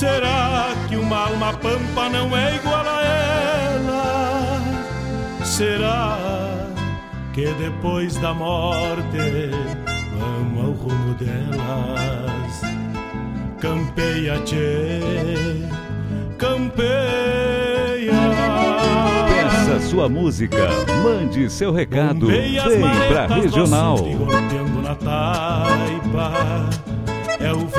Será que uma alma pampa não é igual a ela? Será que depois da morte vamos ao rumo delas? Campeia, tchê, campeia. Peça sua música, mande seu recado, vem pra regional.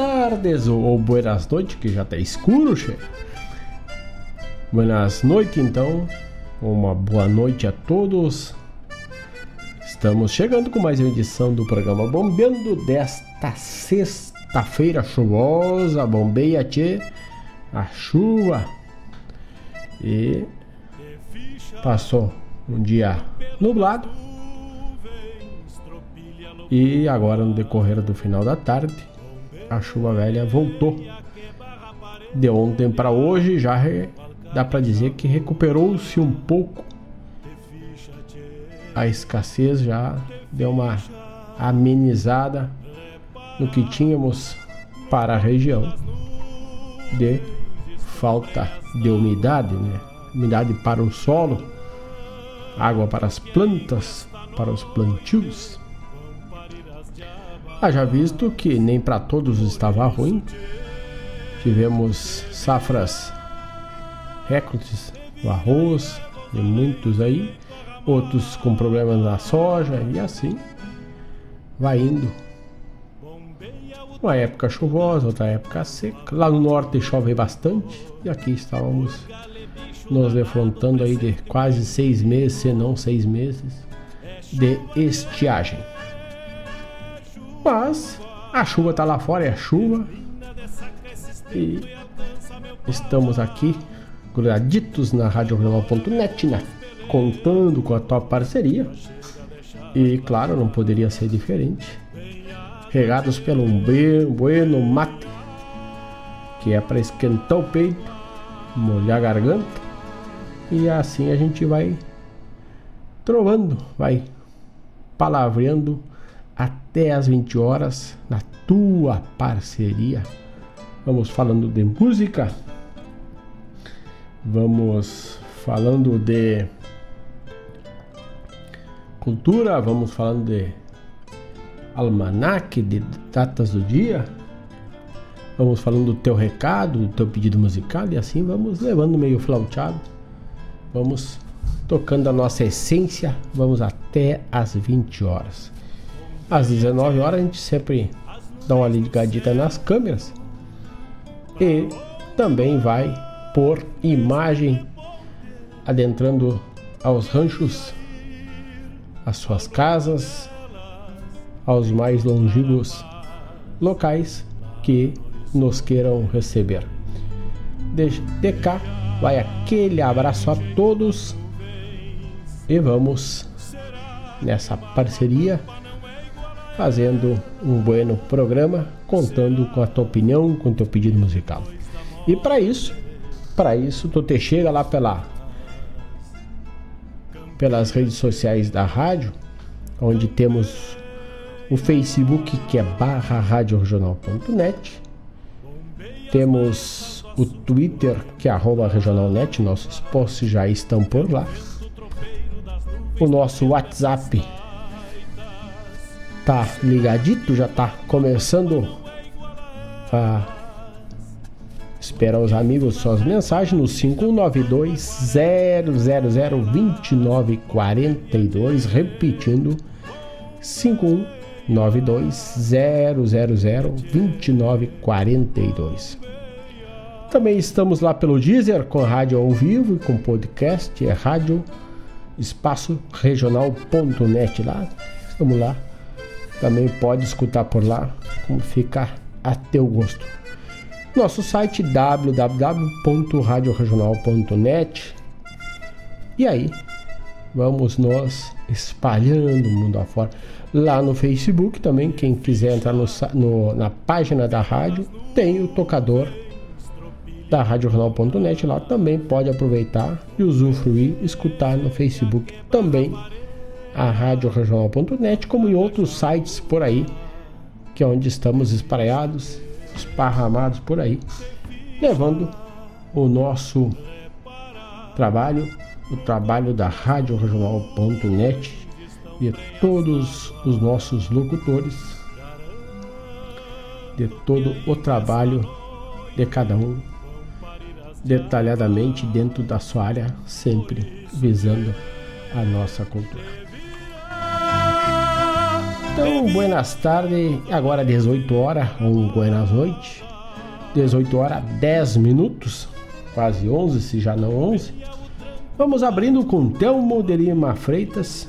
tardes ou, ou buenas noites, que já tá escuro, che. Buenas noites, então. Uma boa noite a todos. Estamos chegando com mais uma edição do programa Bombeando desta sexta-feira chuvosa. Bombeia, tchê, a chuva. E passou um dia nublado. E agora, no decorrer do final da tarde, a chuva velha voltou. De ontem para hoje, já dá para dizer que recuperou-se um pouco a escassez já deu uma amenizada no que tínhamos para a região de falta de umidade, né? umidade para o solo, água para as plantas, para os plantios. Haja visto que nem para todos estava ruim. Tivemos safras recordes do arroz, de muitos aí, outros com problemas na soja e assim vai indo. Uma época chuvosa, outra época seca. Lá no norte chove bastante e aqui estávamos nos defrontando aí de quase seis meses, se não seis meses, de estiagem. Mas a chuva está lá fora, é chuva. E estamos aqui graditos na RadioRegional.net, né? contando com a tua parceria. E claro, não poderia ser diferente. Regados pelo um bueno mate, que é para esquentar o peito, molhar a garganta. E assim a gente vai trovando, vai palavreando até as 20 horas na tua parceria. Vamos falando de música, vamos falando de cultura, vamos falando de almanac, de datas do dia. Vamos falando do teu recado, do teu pedido musical e assim vamos levando meio flauteado. Vamos tocando a nossa essência, vamos até as 20 horas. Às 19 horas a gente sempre dá uma ligadita nas câmeras e também vai por imagem adentrando aos ranchos às suas casas, aos mais longínquos locais que nos queiram receber. De, cá vai aquele abraço a todos e vamos nessa parceria fazendo um bueno programa, contando com a tua opinião, com o teu pedido musical. E para isso, para isso tu te chega lá pela pelas redes sociais da rádio, onde temos o Facebook que é barra radioregional.net, temos o Twitter que é arroba regionalnet, nossos posts já estão por lá. O nosso WhatsApp tá ligadito, já tá começando a Espera os amigos suas mensagens no 5192 0002942, repetindo 5192 0002942. Também estamos lá pelo Deezer com rádio ao vivo e com podcast, é rádio espaço regional.net lá. Estamos lá. Também pode escutar por lá, como ficar a teu gosto nosso site www.radioregional.net. E aí, vamos nós espalhando o mundo afora. Lá no Facebook também, quem quiser entrar no, no, na página da rádio, tem o tocador da radioregional.net. Lá também pode aproveitar e usufruir, escutar no Facebook também a radioregional.net, como em outros sites por aí, que é onde estamos espraiados esparramados por aí, levando o nosso trabalho, o trabalho da Rádio Regional.net de todos os nossos locutores, de todo o trabalho de cada um, detalhadamente dentro da sua área, sempre visando a nossa cultura. Então, buenas tardes, agora 18 horas, ou buenas noites, 18 horas 10 minutos, quase 11, se já não 11. Vamos abrindo com Telmo de Lima Freitas,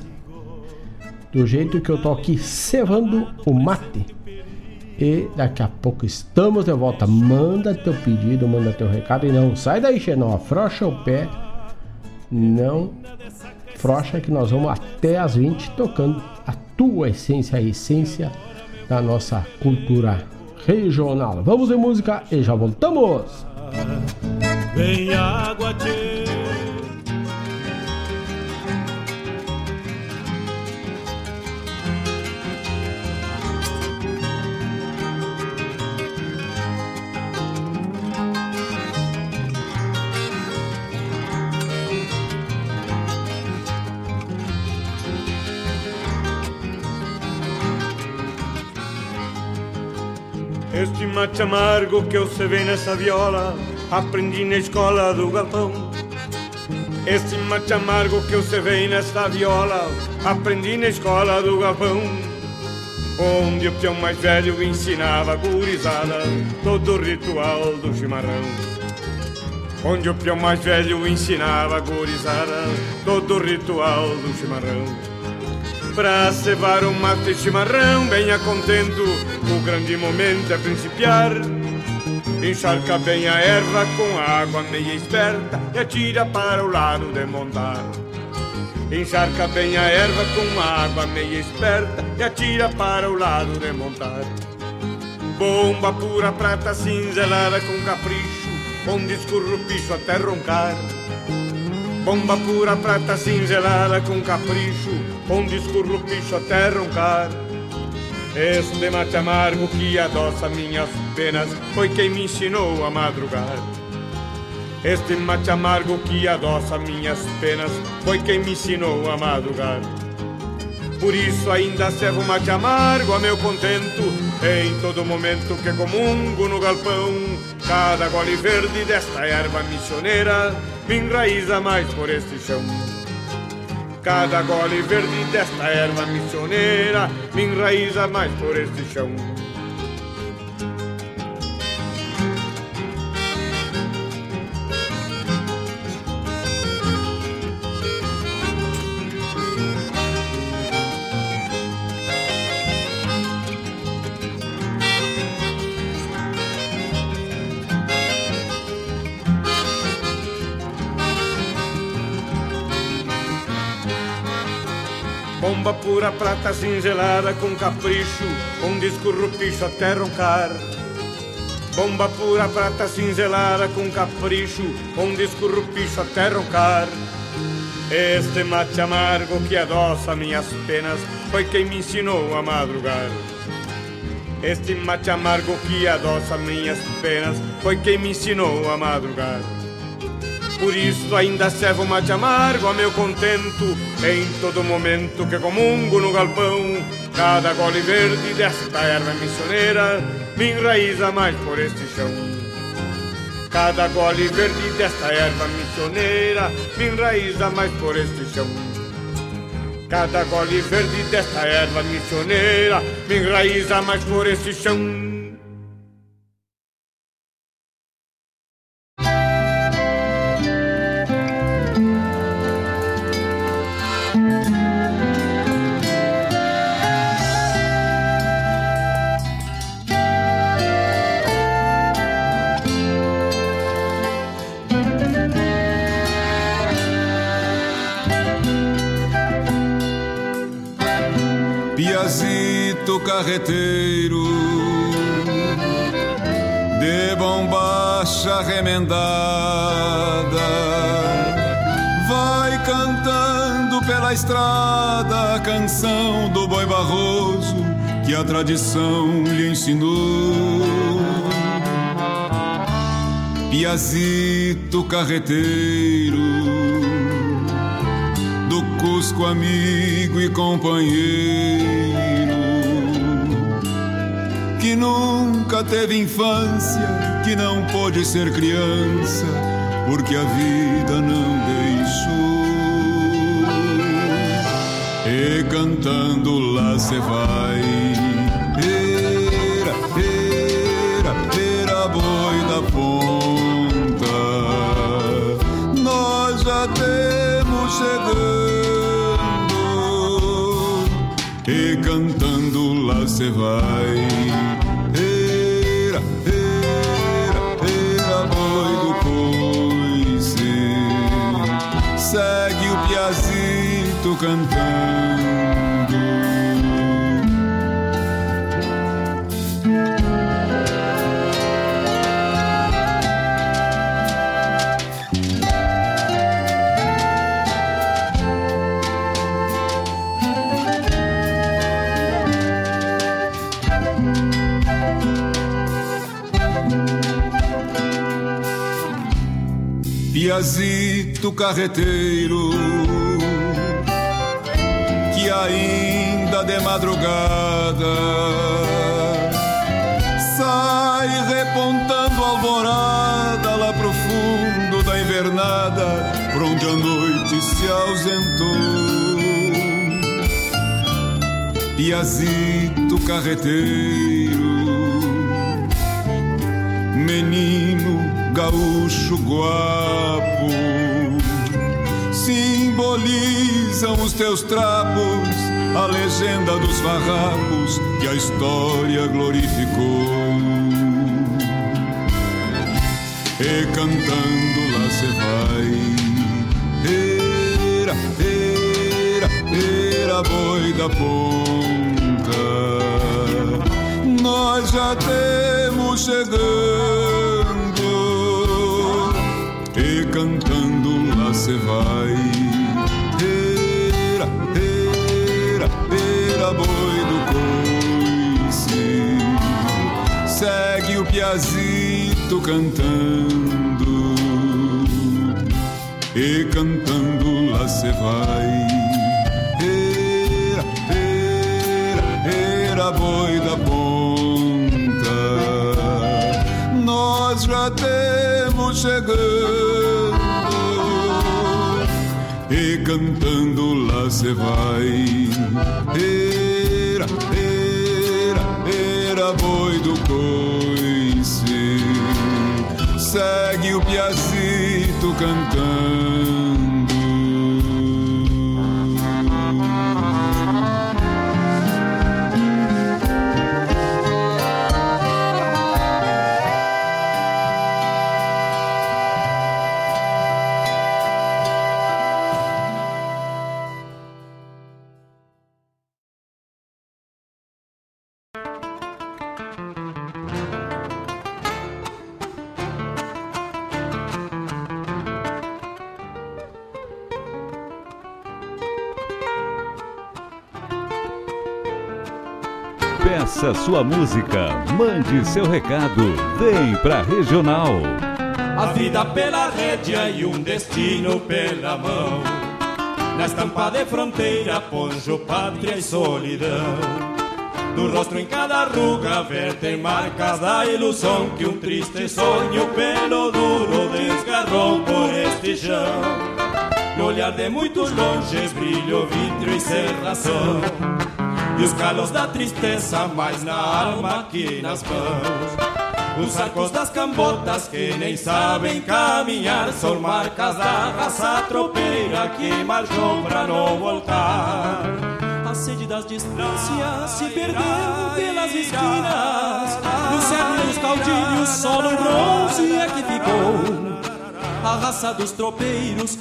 do jeito que eu tô aqui cevando o mate. E daqui a pouco estamos de volta. Manda teu pedido, manda teu recado e não sai daí, Xenó. Afrocha o pé. Não frocha que nós vamos até as 20 tocando a tua essência, a essência da nossa cultura regional. Vamos em música e já voltamos. Vem água, tchê. Este mate amargo que eu vê nessa viola Aprendi na escola do galpão. Este mate amargo que eu vê nessa viola Aprendi na escola do galpão. Onde o peão mais velho ensinava gurizada Todo o ritual do chimarrão. Onde o peão mais velho ensinava gurizada Todo o ritual do chimarrão Pra cevar um mate chimarrão bem a contento O grande momento é principiar. Encharca bem a erva com água meia esperta E atira para o lado de montar. Encharca bem a erva com água meia esperta E atira para o lado de montar. Bomba pura prata cinzelada com capricho Onde escurra o piso até roncar Bomba pura prata cinzelada com capricho Onde escurra o picho até roncar Este mate amargo que adoça minhas penas Foi quem me ensinou a madrugar. Este mate amargo que adoça minhas penas Foi quem me ensinou a madrugar. Por isso ainda servo mate amargo a meu contento Em todo momento que comungo no galpão Cada gole verde desta erva missioneira enraiza mais por este chão. Cada gole verde desta erva missioneira Me enraiza mais por este chão Pura prata cinzelada com capricho, onde escurro picho até roncar. Bomba pura prata cinzelada com capricho, onde escurro picho até roncar. Este mate amargo que adoça minhas penas foi quem me ensinou a madrugar. Este mate amargo que adoça minhas penas foi quem me ensinou a madrugar. Por isso ainda servo mate amargo a meu contento Em todo momento que comungo no galpão Cada gole verde desta erva missioneira Me enraiza mais por este chão. Cada gole verde desta erva missioneira Me enraiza mais por este chão. Cada gole verde desta erva missioneira Me enraiza mais por este chão pela estrada a canção do boi barroso que a tradição lhe ensinou. Piazito carreteiro do Cusco amigo e companheiro, que nunca teve infância, que não pôde ser criança, porque a vida não deixou. Cantando lá se vai, era, era, era boi da ponta, nós já temos chegando, e cantando lá se vai. Era, era, era boi do coice, segue o piazito cantando. Piazito carreteiro que ainda de madrugada sai repontando alvorada lá pro fundo da invernada, por onde a noite se ausentou. Piazito carreteiro, menino gaúcho guapo, simbolizam os teus trapos, a legenda dos farrapos que a história glorificou. E cantando lá se vai, era, era, era boi da ponta, nós já temos chegando se vai. Era, era, era boi do coice, segue o piazito cantando e cantando lá se vai. Era, era, era boi da ponta, nós já temos chegando cantando lá se vai. Era, era, era boi do coice, segue o piazito cantando. Música, mande seu recado, vem pra Regional. A vida pela rédea e um destino pela mão. Na estampa de fronteira, ponjo, pátria e solidão. Do rosto em cada ruga vertem marcas da ilusão que um triste sonho pelo duro desgarrou por este chão. No olhar de muitos longes brilho, vítreo e serração E os calos da tristeza mais na alma que nas mãos. Os arcos das cambotas que nem sabem caminhar São marcas da raça tropeira que marchou pra não voltar. A sede das distâncias se perdeu pelas esquinas. No cerne dos caudilhos só no bronze é que ficou. A raça dos tropeiros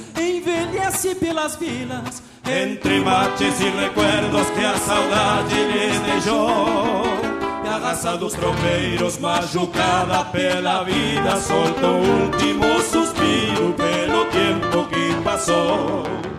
envelhece pelas vilas Entre mates e recuerdos que a saudade lhes deixou E a raça dos tropeiros machucada pela vida Soltou o último suspiro pelo tempo que passou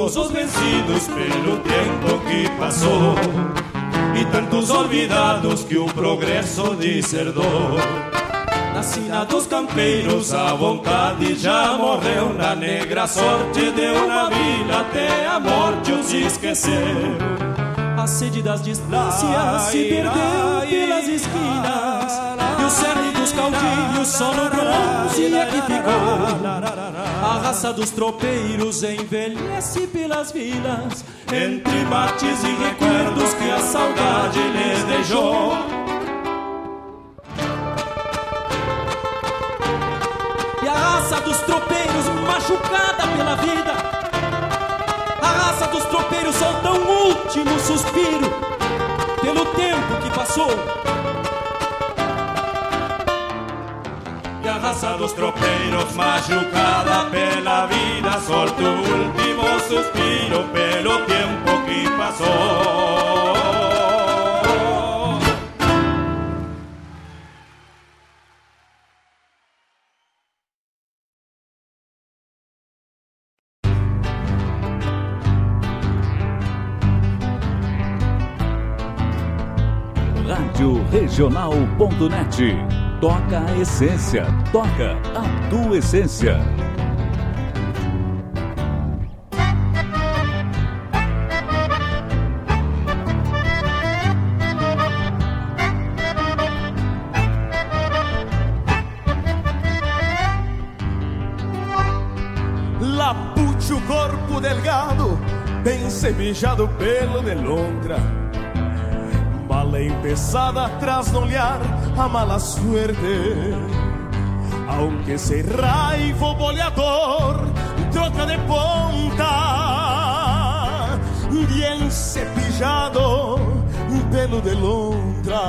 Quantos os vencidos pelo tempo que passou E tantos olvidados que o progresso deserdou. Na sina dos campeiros a vontade já morreu Na negra sorte deu na vila até a morte os esqueceu A sede das distâncias se perdeu pelas esquinas E o cerne dos caudilhos só no bronze é que ficou a raça dos tropeiros envelhece pelas vilas, entre mates e recuerdos que a saudade lhes deixou. E a raça dos tropeiros machucada pela vida, a raça dos tropeiros solta um último suspiro pelo tempo que passou. A raça dos tropeiros machucada pela vida solta o último suspiro pelo tempo que passou Rádio Regional.net Toca a essência, toca a tua essência. Lapuche o corpo delgado, bem semejado pelo de lontra Bala empezada atrás no olhar a mala suerte. Aunque se raivo boleador, troca de ponta, bien cepillado, pelo de Londra.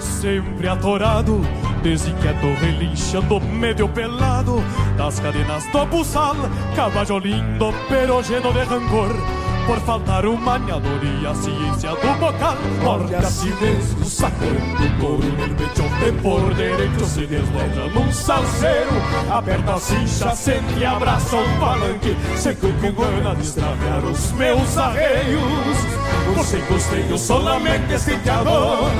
Sempre atorado, a relinchando medio pelado, das cadenas do buçal, caballo lindo, pero lleno de rancor por faltar o maniador e a ciência do bocal. Morde assim mesmo, sacando couro pecho de por direito se desloja num salseiro. Aperta a cincha, sente e abraça o palanque, seco com gana de os meus arreios. Você costeio solamente esticador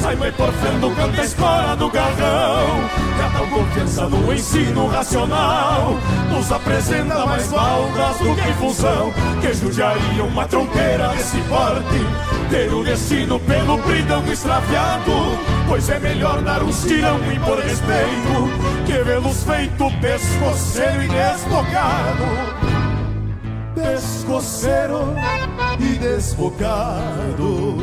Sai-me porfiando canta a espora do garrão. Que tal confiança no ensino racional. Nos apresenta mais baldas do que função. Que judiaria uma tronqueira desse porte. Ter o destino pelo bridão extraviado. Pois é melhor dar uns tirão e por respeito Que vê-los feito pescoceiro e desbocado pescoceiro e desbocado.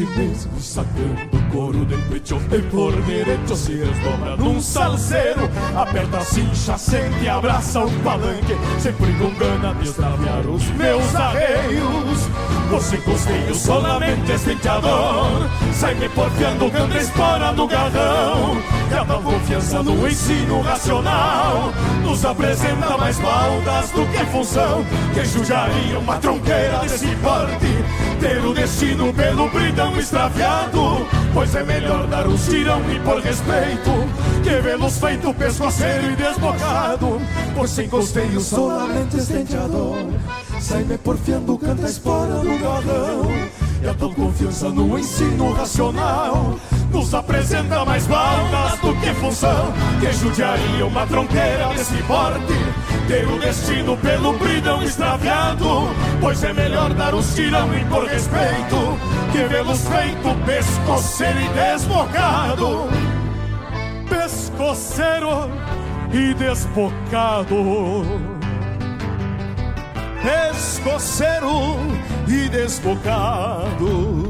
si mesmo sacando couro del pecho e por derecho se desdobra num salseiro aperta cincha, sente abraça o palanque sempre com gana de extraviar os meus arreios você costeio solamente estenteador sai-me porfiando canta espora no garrão e a confiança no ensino racional. Nos apresenta mais baldas do que função que judiaria uma tronqueira desse porte ter o destino pelo bridão extraviado Pois é melhor dar um tirão e por respeito Que vê-los feito pescoceiro e desbocado. Pois sem costeio solamente estenteador Sai-me porfiando, canta a espora do galão. E a tua confiança no ensino racional nos apresenta mais balas do que função. Que judiaria uma tronqueira desse porte Ter o destino pelo bridão extraviado. Pois é melhor dar um tirão e por respeito Que vê-los feito pescoceiro e desbocado. Pescoceiro e desbocado. Pescoceiro e desbocado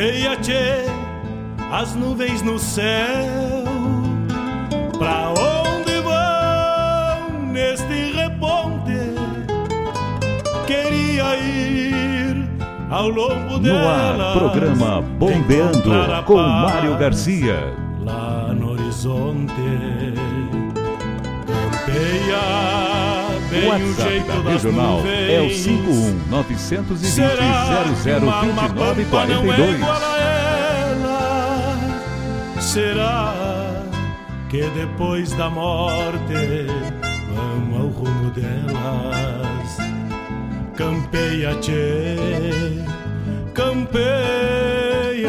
Bombeia, tchê, as nuvens no céu. Pra onde vão neste reponte? Queria ir ao longo No delas. ar, programa Bombeando com Mário Garcia. Lá no horizonte. O WhatsApp jeito da Regional é o 51 920 Será que uma alma 0029 pampa não é 42. igual a ela? Será que depois da morte vamos ao rumo delas? Campeia, tchê, campeia.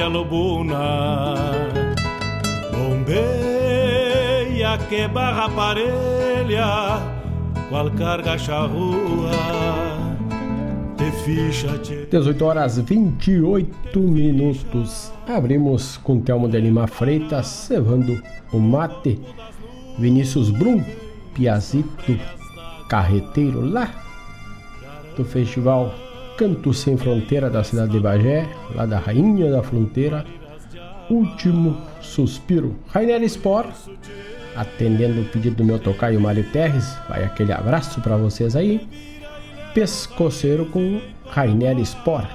tropilha lobuna. Bombeia que barra parelha, qual carga charrua. De ficha te 18 horas 28 minutos. Abrimos com Telmo de Lima Freitas, cevando o mate. Vinícius Brum, Piazito, carreteiro lá do festival Canto Sem Fronteira da cidade de Bagé, lá da Rainha da Fronteira. Último suspiro. Rainer Sport, atendendo o pedido do meu tocaio Mário Terres. Vai aquele abraço para vocês aí. Pescoceiro com Rainer Sport.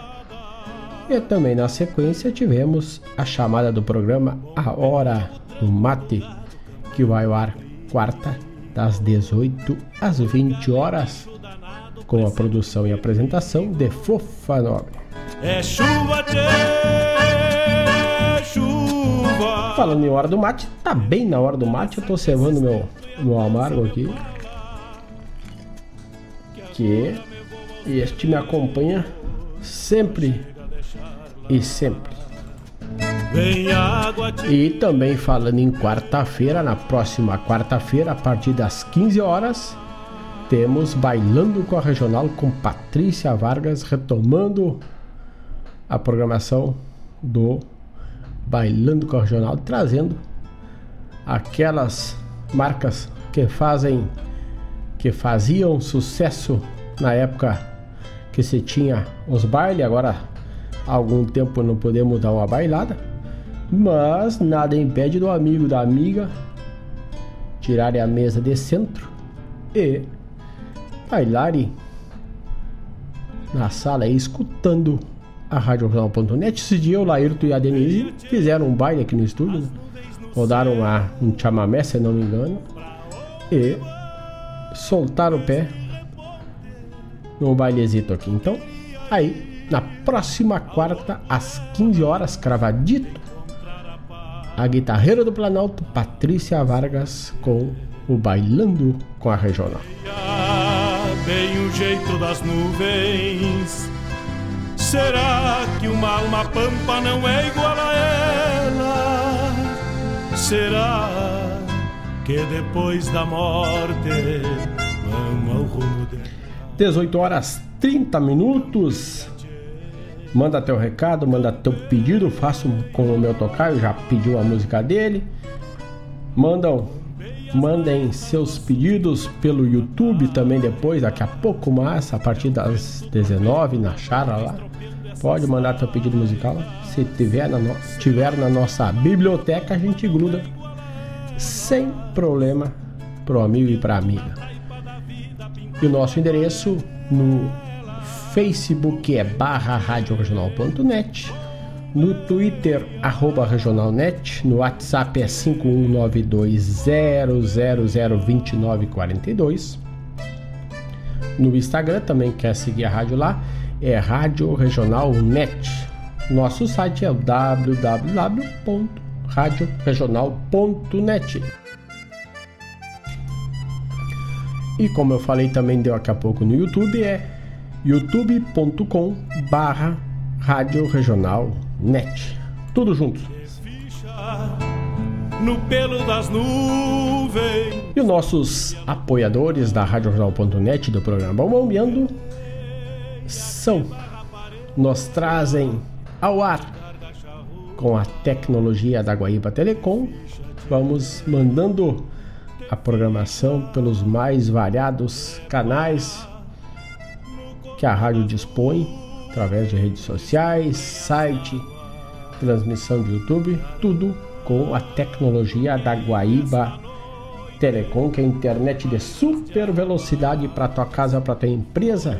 E também na sequência tivemos a chamada do programa A Hora do Mate, que vai ao ar quarta, das 18 às 20 horas, com a produção e apresentação de Fofa Nobre. É chuva, tchê, chuva. Falando em hora do mate, tá bem na hora do mate, eu tô cevando meu, meu amargo aqui. Que este me acompanha sempre e sempre. E também falando em quarta-feira, na próxima quarta-feira, a partir das 15 horas, temos Bailando com a Regional com Patrícia Vargas, retomando a programação do Bailando com a Regional, trazendo aquelas marcas que fazem que faziam sucesso na época que se tinha os bailes, agora algum tempo não podemos dar uma bailada, mas nada impede do amigo da amiga tirarem a mesa de centro e bailarem na sala aí, escutando a Rádio Regional.net. Esse dia o Laírto e a Denise fizeram um baile aqui no estúdio, né? rodaram um chamamé, se não me engano, e soltaram o pé no bailezito aqui. Então, aí, na próxima quarta, às 15 horas, cravadito, a guitarreira do Planalto, Patrícia Vargas, com o Bailando com a Regional. Bem o jeito das nuvens. Será que uma alma pampa não é igual a ela? Será que depois da morte vamos ao rumo dela? 18 horas 30 minutos. Manda teu recado, manda teu pedido, faço com o meu tocaio, já pediu a música dele. Mandam, mandem seus pedidos pelo YouTube também depois, daqui a pouco mais, a partir das 19 na Chara lá. Pode mandar teu pedido musical. Se tiver na, no, tiver na nossa biblioteca, a gente gruda sem problema pro amigo e pra amiga. E o nosso endereço no Facebook é barra radioregional.net, no Twitter, arroba regionalnet, no WhatsApp é 51920002942, no Instagram também quer seguir a rádio lá, é Rádio Regional Net. Nosso site é www.radioregional.net. E como eu falei também daqui a pouco no YouTube, é youtube.com barra Rádio Regional Net. Tudo junto. No pelo das nuvens. E os nossos apoiadores da Rádio Regional.net do programa Bombeando são, nos trazem ao ar com a tecnologia da Guaíba Telecom. Vamos mandando a programação pelos mais variados canais que a rádio dispõe através de redes sociais, site, transmissão de YouTube, tudo com a tecnologia da Guaíba Telecom, que é a internet de super velocidade para tua casa, para tua empresa.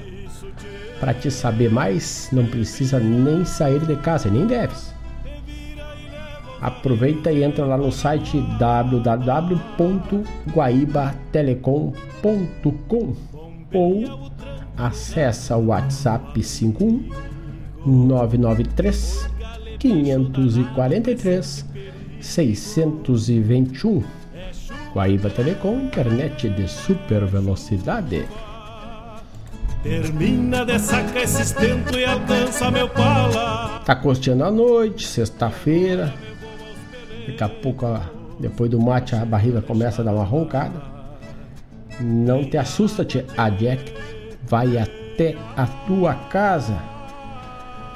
Para te saber mais, não precisa nem sair de casa, nem deves. Aproveita e entra lá no site www.guaibatelecom.com ou acessa o WhatsApp 51 993 543 621. Guaíba Telecom, internet de super velocidade. Termina de sacar esse estento e alcança meu pala. Tá costeando a noite, sexta-feira. Daqui a pouco, depois do mate, a barriga começa a dar uma roncada. Não te assusta, tia. A Jack vai até a tua casa.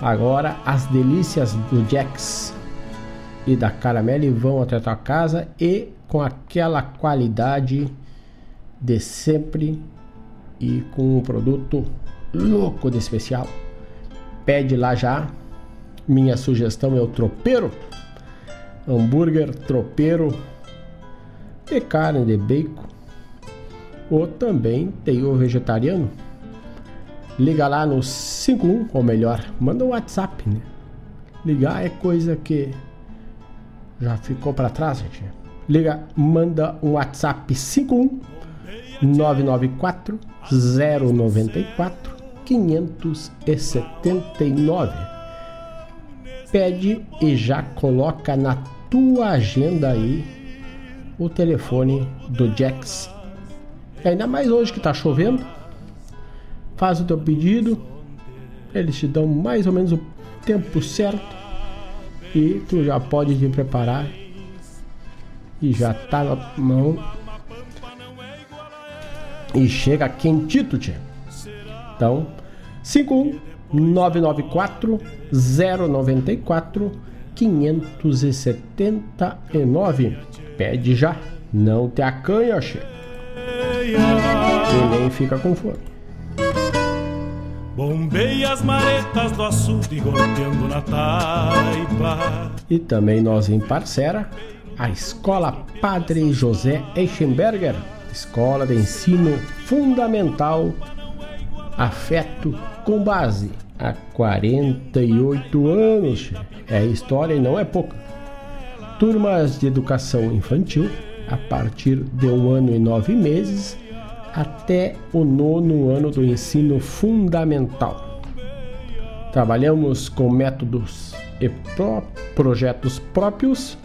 Agora as delícias do Jax e da Caramelle vão até a tua casa e com aquela qualidade de sempre e com um produto louco de especial. Pede lá já. Minha sugestão é o tropeiro. Hambúrguer tropeiro de carne de bacon. Ou também tem o vegetariano liga lá no 51, ou melhor, manda um WhatsApp, né? Ligar é coisa que já ficou para trás, gente. Liga, manda um WhatsApp 51 994 094 579. Pede e já coloca na tua agenda aí o telefone do Jax. Ainda mais hoje que tá chovendo faz o teu pedido, eles te dão mais ou menos o tempo certo e tu já pode te preparar e já tá na mão e chega quentito, tia. Então, 51994 094 579. Pede já, não te acanha, che. E nem fica com fome. Bombei as maretas do açude golpeando na taipa. E também nós em parceira, a Escola Padre José Eichenberger, Escola de Ensino Fundamental Afeto com Base, há 48 anos. É história e não é pouca. Turmas de educação infantil, a partir de um ano e nove meses até o nono ano do ensino fundamental. Trabalhamos com métodos e projetos próprios,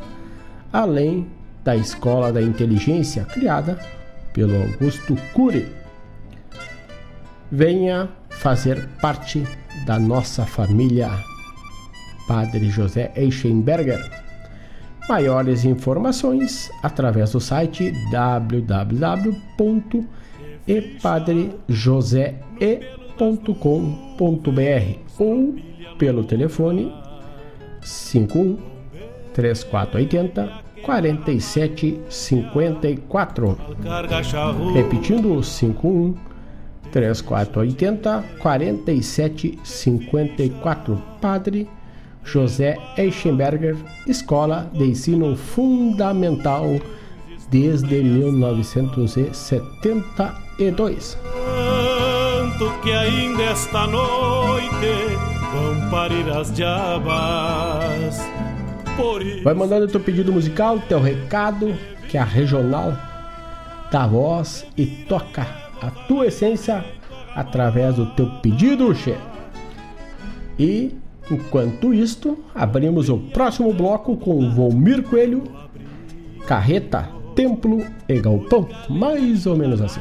além da Escola da Inteligência criada pelo Augusto Cury. Venha fazer parte da nossa família Padre José Eichenberger. Maiores informações através do site www epadrejosee.com.br ou pelo telefone 51 3480 4754. Repetindo 51 3480 4754. Padre José Eichenberger, Escola de Ensino Fundamental desde 1972. Tanto que ainda esta noite vão parir as diabas. Vai mandando teu pedido musical, teu recado, que a regional dá voz e toca a tua essência através do teu pedido, che. E enquanto isto, abrimos o próximo bloco com Volmir Coelho, Carreta templo e galpão, mais ou menos assim.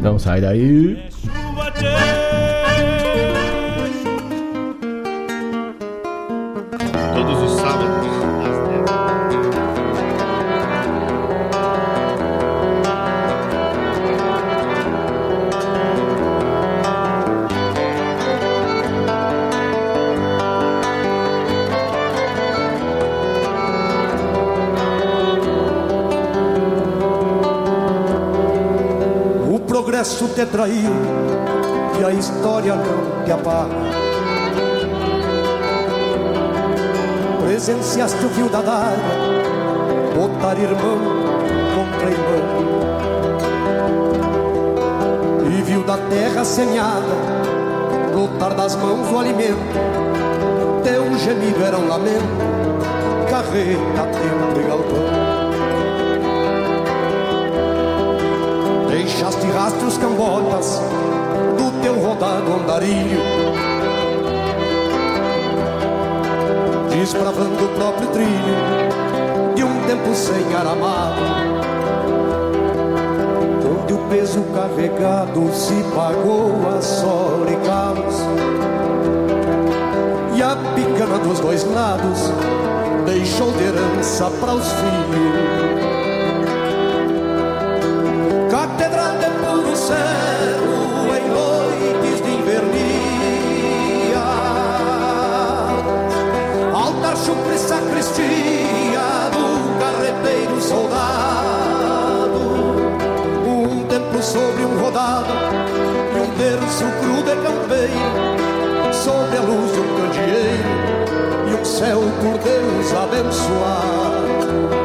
Não sai daí. Te traiu e a história não te apaga. Presenciaste o fio da daga, botar irmão contra irmão. E viu da terra semeada, brotar das mãos o alimento. Teu gemido era um lamento, carreta, tempo e galpão. Deixaste rastros cambotas do teu rodado andarilho. Desbravando o próprio trilho de um tempo sem aramado Onde o peso carregado se pagou a sol e calos. E a picana dos dois lados deixou de herança para os filhos céu em noites de invernia. Altar, chupre, sacristia do carreteiro soldado. Um templo sobre um rodado e um terço cru de campeiro. Sobre a luz de um candeeiro e um céu por Deus abençoado.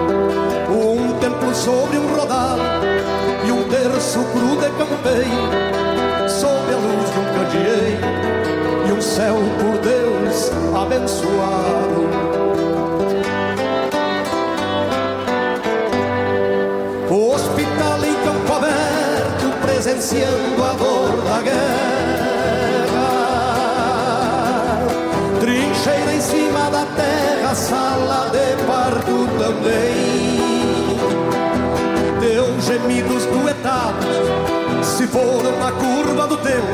Sobre um rodado e um terço cru de campeiro, sob a luz de um candeeiro e um céu por Deus abençoado. Hospital em campo aberto, presenciando a dor da guerra. Trincheira em cima da terra, sala de parto também gemidos duetados se foram na curva do tempo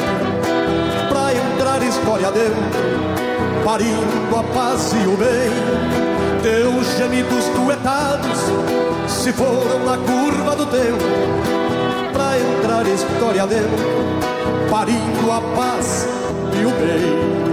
pra entrar história dentro, parindo a paz e o bem. Teus gemidos duetados se foram na curva do tempo pra entrar história dentro, parindo a paz e o bem.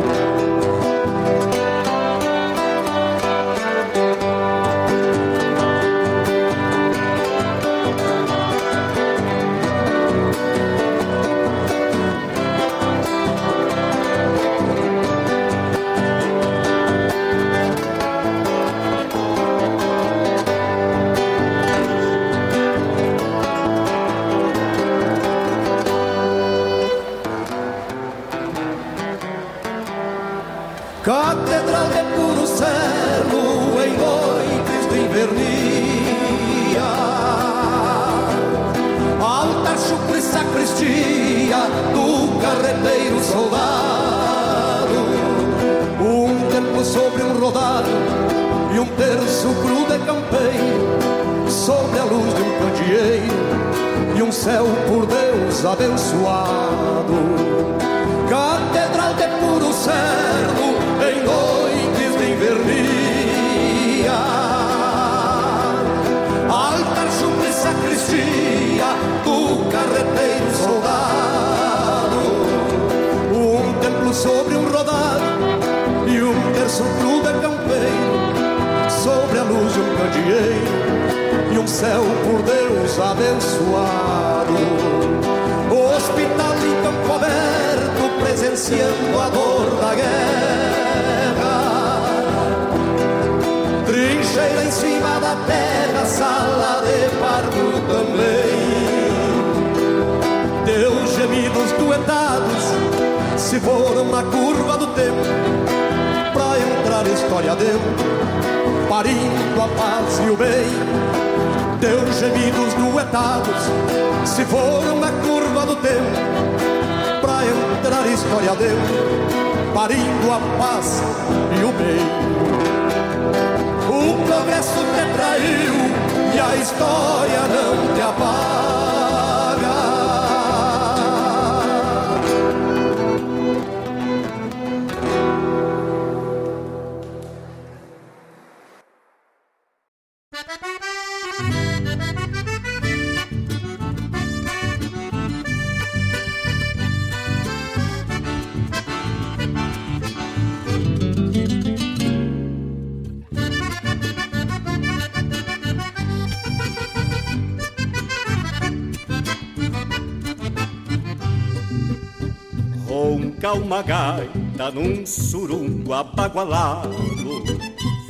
Num surungo abagualado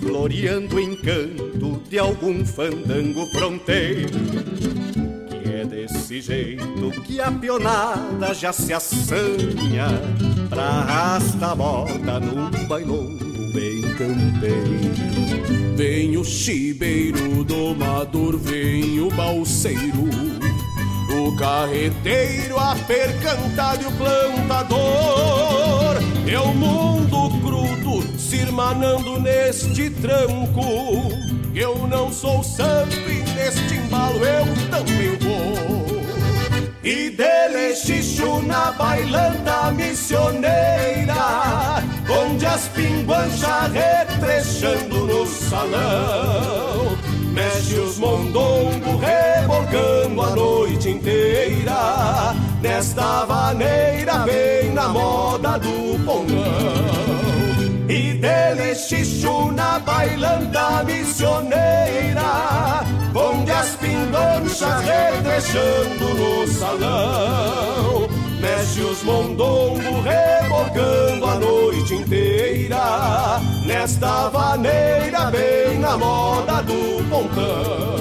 Floreando o encanto de algum fandango fronteiro Que é desse jeito que a pionada já se assanha Pra arrastar a num bailongo bem campeiro Vem o chibeiro, domador, vem o balseiro o carreteiro, a percantada e o plantador. É o mundo crudo se irmanando neste tranco. Eu não sou santo e neste embalo eu também vou. E dele xixo na bailanta missioneira Onde as pinguanchas retrechando no salão Mexe os mondongos rebolcando a noite inteira Nesta vaneira bem na moda do pongão. E dele xixo na bailanta missioneira Onde as pinganchas retrechando no salão. Mexe os mondongos rebocando a noite inteira Nesta vaneira bem na moda do pontão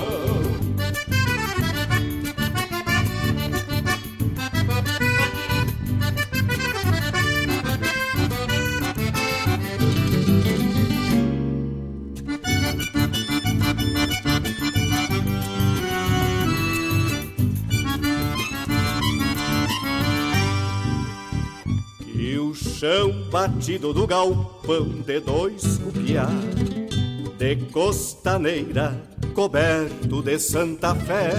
chão batido do galpão de dois cupiá De costaneira coberto de Santa Fé.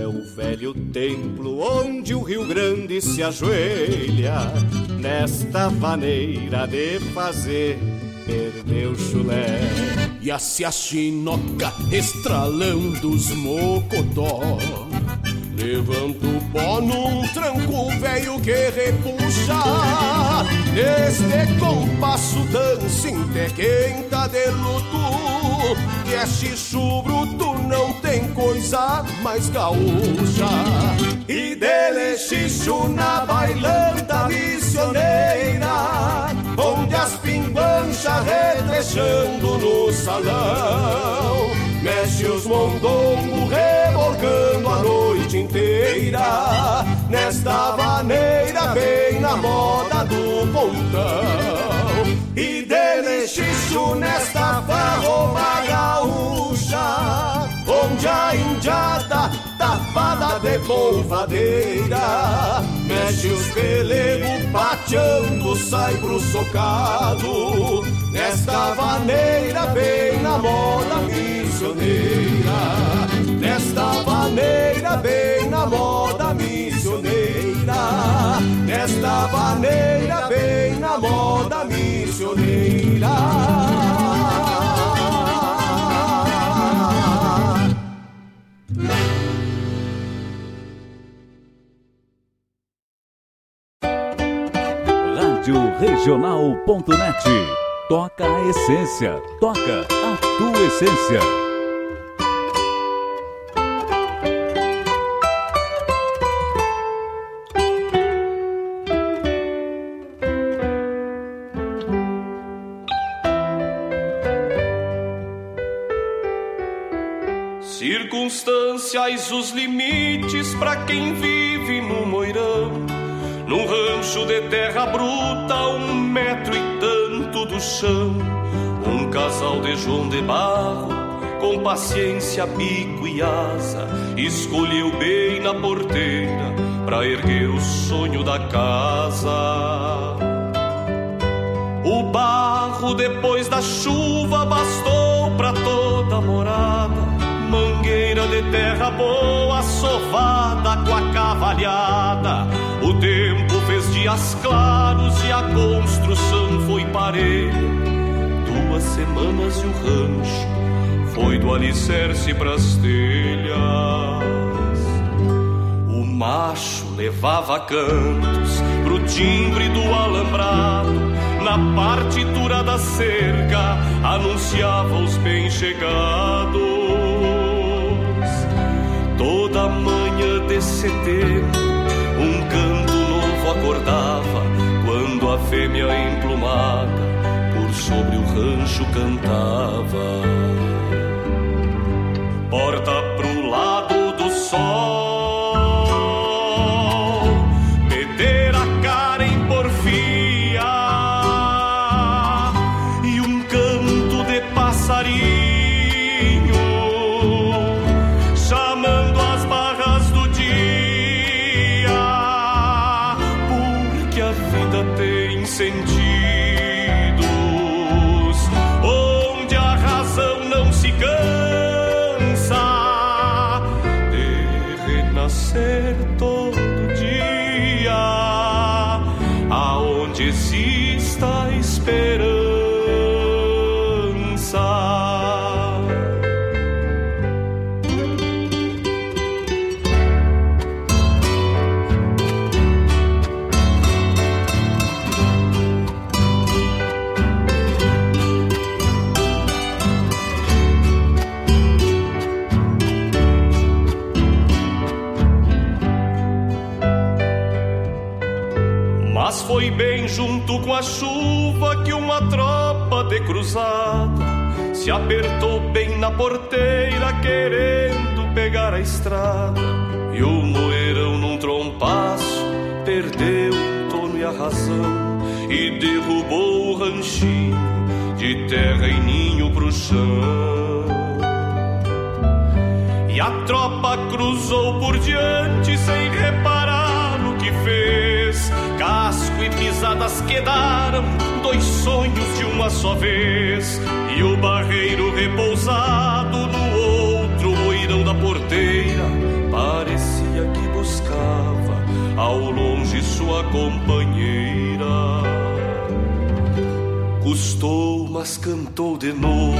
É o velho templo onde o Rio Grande se ajoelha Nesta maneira de fazer perder o chulé. E a se a chinoca estralando os mocotó Levanta o pó num tranco velho que repuxa. Neste compasso dança até quem tá de luto. Que é xixo bruto, não tem coisa mais gaúcha. E dele xixo na bailanta missioneira Onde as pinguanchas retrechando no salão Mexe os mondongos rebolcando a noite inteira. Nesta vaneira bem na moda do pontão. E dele xixo nesta farroba gaúcha Onde a indiada tapada de polvadeira. Mexe os pelegos pateando, sai pro socado. Nesta vaneira bem na moda missioneira. Nesta vaneira bem na moda missioneira. Nesta vaneira bem na moda missioneira Regional.net. Toca a essência, toca a tua essência. Circunstâncias, os limites para quem vive no moirão num rancho de terra bruta, um metro e tanto do chão. Um casal de João de Barro, com paciência, bico e asa, escolheu bem na porteira para erguer o sonho da casa. O barro depois da chuva bastou para toda a morada. De terra boa, sovada com a cavalhada. O tempo fez dias claros e a construção foi parelha. Duas semanas e o rancho foi do alicerce pras telhas. O macho levava cantos pro timbre do alambrado. Na partitura da cerca anunciava os bem-chegados. Toda manhã de setembro, um canto novo acordava quando a fêmea emplumada por sobre o rancho cantava. Porta pro lado do sol, a chuva que uma tropa de cruzada se apertou bem na porteira querendo pegar a estrada. E o moeirão num trompaço perdeu o tono e a razão e derrubou o ranchinho de terra e ninho pro chão. E a tropa cruzou por diante sem reparar E pisadas quedaram, dois sonhos de uma só vez. E o barreiro repousado no outro moirão da porteira parecia que buscava ao longe sua companheira. Custou, mas cantou de novo,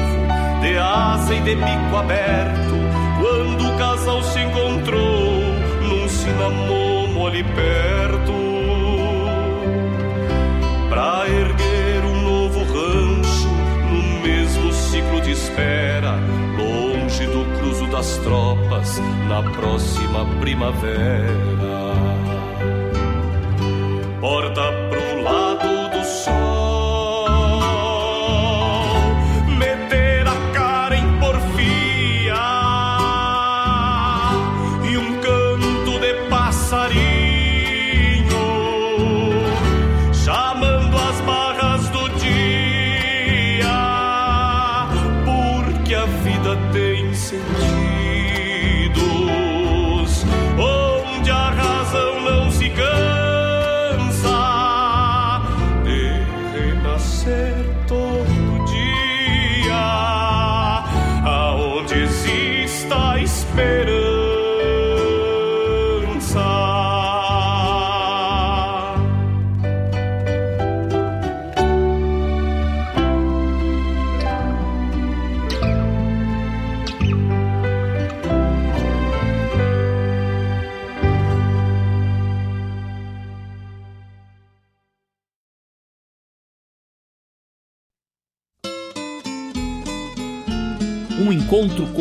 de asa e de bico aberto, quando o casal se encontrou num cinamomo ali perto. Erguer um novo rancho, no mesmo ciclo de espera, longe do cruzo das tropas, na próxima primavera. Porta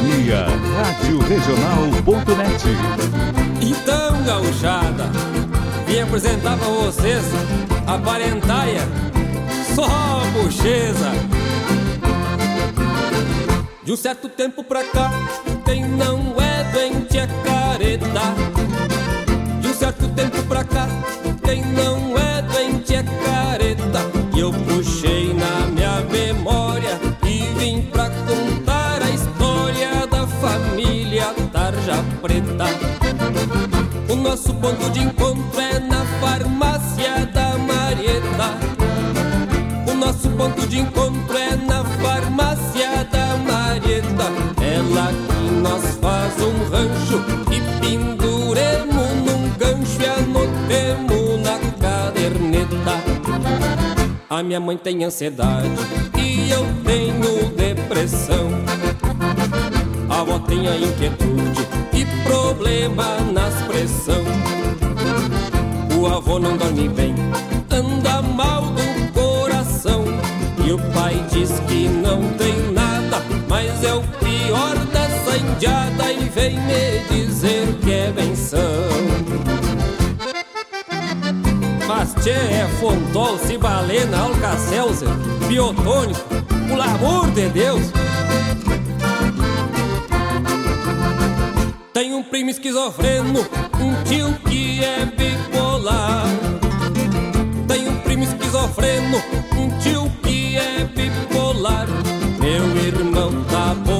Companhia, Rádio Regional.net. Então, gauchada, vim apresentar pra vocês a parentaia, só bocheza. De um certo tempo pra cá, quem não é doente é careta. De um certo tempo pra cá, quem não é doente é careta. E eu puxei ponto de encontro é na farmácia da Marieta. O nosso ponto de encontro é na farmácia da Marieta. Ela que nós faz um rancho e penduremos num gancho e anotemos na caderneta. A minha mãe tem ansiedade e eu tenho depressão. A avó tem a inquietude e problema nas pressão. O avô não dorme bem, anda mal do coração. E o pai diz que não tem nada, mas é o pior dessa indiada e vem me dizer que é benção. Mas tchê, é Fontol, Cibalena, Alcacelser, Biotônico, pelo amor de Deus! Tem um primo esquizofreno, um tio que é bipolar. Tem um primo esquizofreno, um tio que é bipolar. Meu irmão tá bom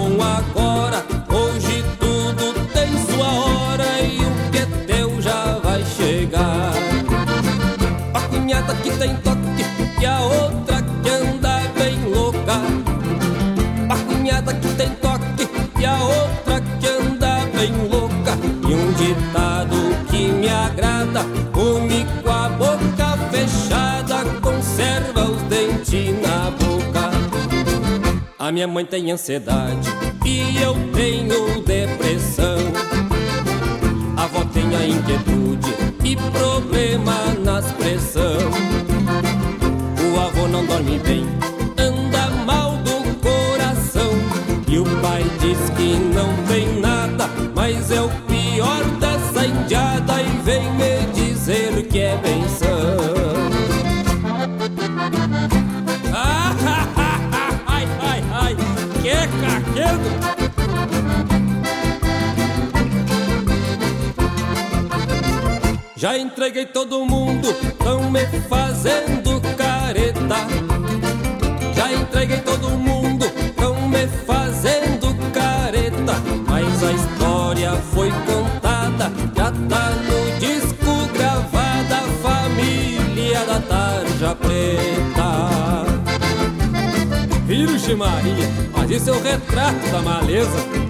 minha mãe tem ansiedade e eu tenho depressão. A avó tem a inquietude e problema nas pressão. O avô não dorme bem, Já entreguei todo mundo, tão me fazendo careta. Já entreguei todo mundo, tão me fazendo careta. Mas a história foi contada, já tá no disco gravada. Família da Tarja Preta. Virgem Maria, mas isso é o retrato da maleza.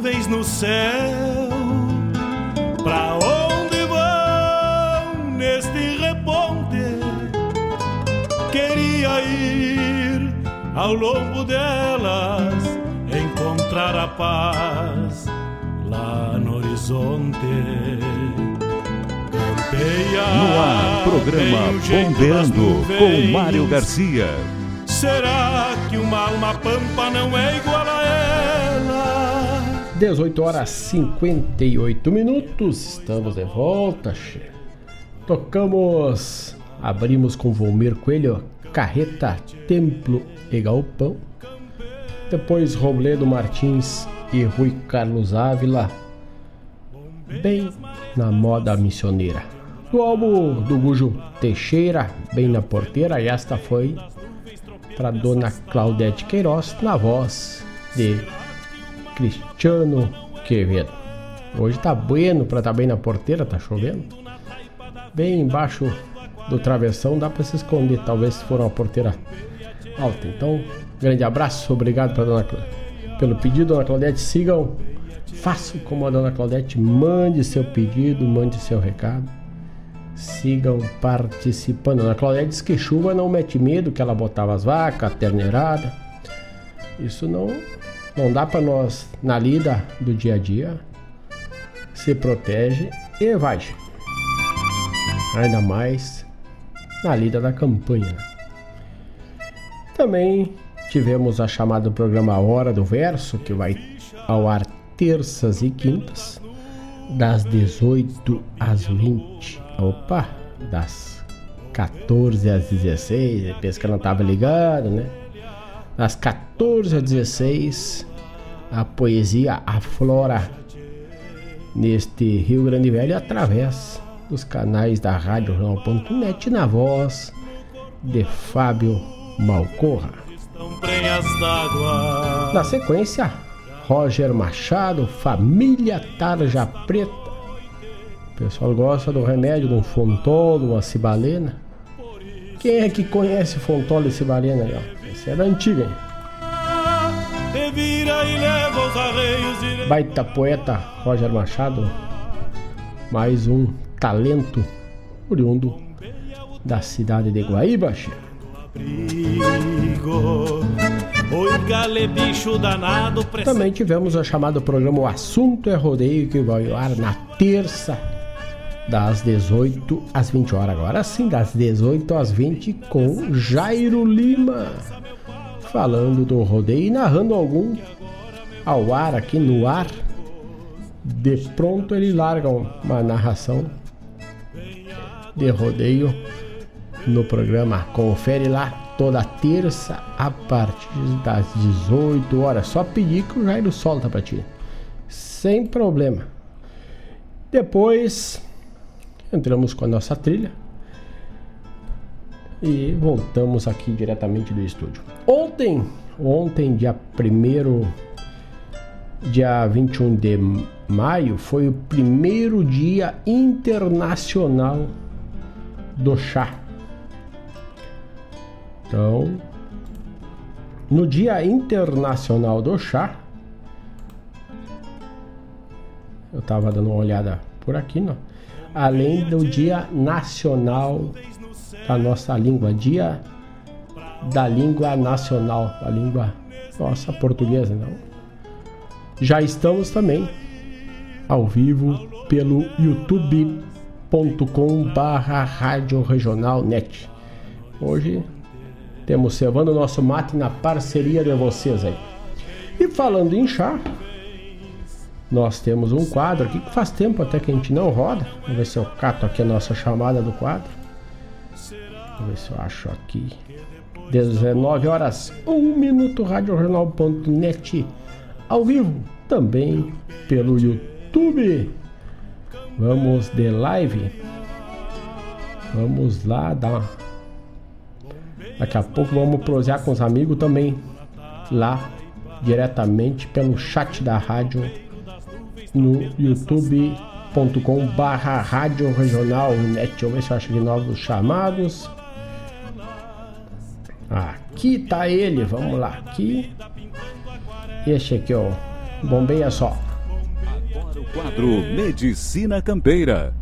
Nuvens no céu. Pra onde vão neste reponte? Queria ir ao longo delas, encontrar a paz lá no horizonte. Campeia No ar, programa Bombeando com Mário Garcia. Será que uma alma pampa não é igual a ela? 18 horas 58 minutos, estamos de volta. che. Tocamos, abrimos com Volmir Coelho, Carreta, Templo e Galpão. Depois Robledo Martins e Rui Carlos Ávila, bem na moda missioneira. Do álbum do Gujo Teixeira, bem na porteira, e esta foi para Dona Claudete Queiroz, na voz de Cristiano Quevedo. Hoje tá bueno para tá bem na porteira, tá chovendo. Bem embaixo do travessão dá para se esconder, talvez se for uma porteira alta. Então, grande abraço, obrigado pra dona, Cla- pelo pedido, dona Claudete. Sigam, façam como a dona Claudete, mande seu pedido, mande seu recado. Sigam participando. Dona Claudete diz que chuva não mete medo, que ela botava as vacas, a terneirada. Isso não, não dá para nós, na lida do dia a dia, se protege e vai. Ainda mais na lida da campanha. Também tivemos a chamada programa Hora do Verso, que vai ao ar terças e quintas, das 18 às 20. Opa, das 14 às 16. Pensa que não estava ligado, né? Das 14 às 16, a poesia aflora neste Rio Grande Velho através dos canais da Rádio Jornal.net na voz de Fábio Malcorra. Na sequência, Roger Machado, Família Tarja Preta. O pessoal gosta do remédio, de um fontol, cibalena. Quem é que conhece fontol e cibalena? aí, ó? Esse é da antiga, hein? Baita poeta Roger Machado, mais um talento oriundo da cidade de Guaíba. Também tivemos o chamado programa O Assunto é Rodeio, que vai ao ar na terça, das 18 às 20 horas. Agora sim, das 18 às 20, com Jairo Lima, falando do rodeio e narrando algum ao ar, aqui no ar. De pronto ele larga uma narração de rodeio no programa. Confere lá toda terça a partir das 18 horas. Só pedir que o Jairo solta pra ti. Sem problema. Depois entramos com a nossa trilha e voltamos aqui diretamente do estúdio. Ontem, ontem, dia 1 dia 21 de maio, foi o primeiro dia internacional do chá. Então, no Dia Internacional do Chá, eu estava dando uma olhada por aqui, não? além do Dia Nacional da nossa língua, Dia da Língua Nacional, a língua nossa portuguesa, não? Já estamos também ao vivo pelo youtube.com barra rádio regional net. Hoje temos cevando o nosso mate na parceria de vocês aí. E falando em chá, nós temos um quadro aqui que faz tempo até que a gente não roda. Vamos ver se eu cato aqui a nossa chamada do quadro. Vamos ver se eu acho aqui. 19 horas, 1 minuto, radiojornal.net ao vivo, também pelo YouTube. Vamos de live. Vamos lá dar. Daqui a pouco vamos prosear com os amigos também lá diretamente pelo chat da rádio no youtube.com barra rádio regional net. Deixa eu ver se eu acho de novos chamados. Aqui tá ele, vamos lá. Aqui. Este aqui, ó. Bombeia só. Agora o quadro Medicina Campeira.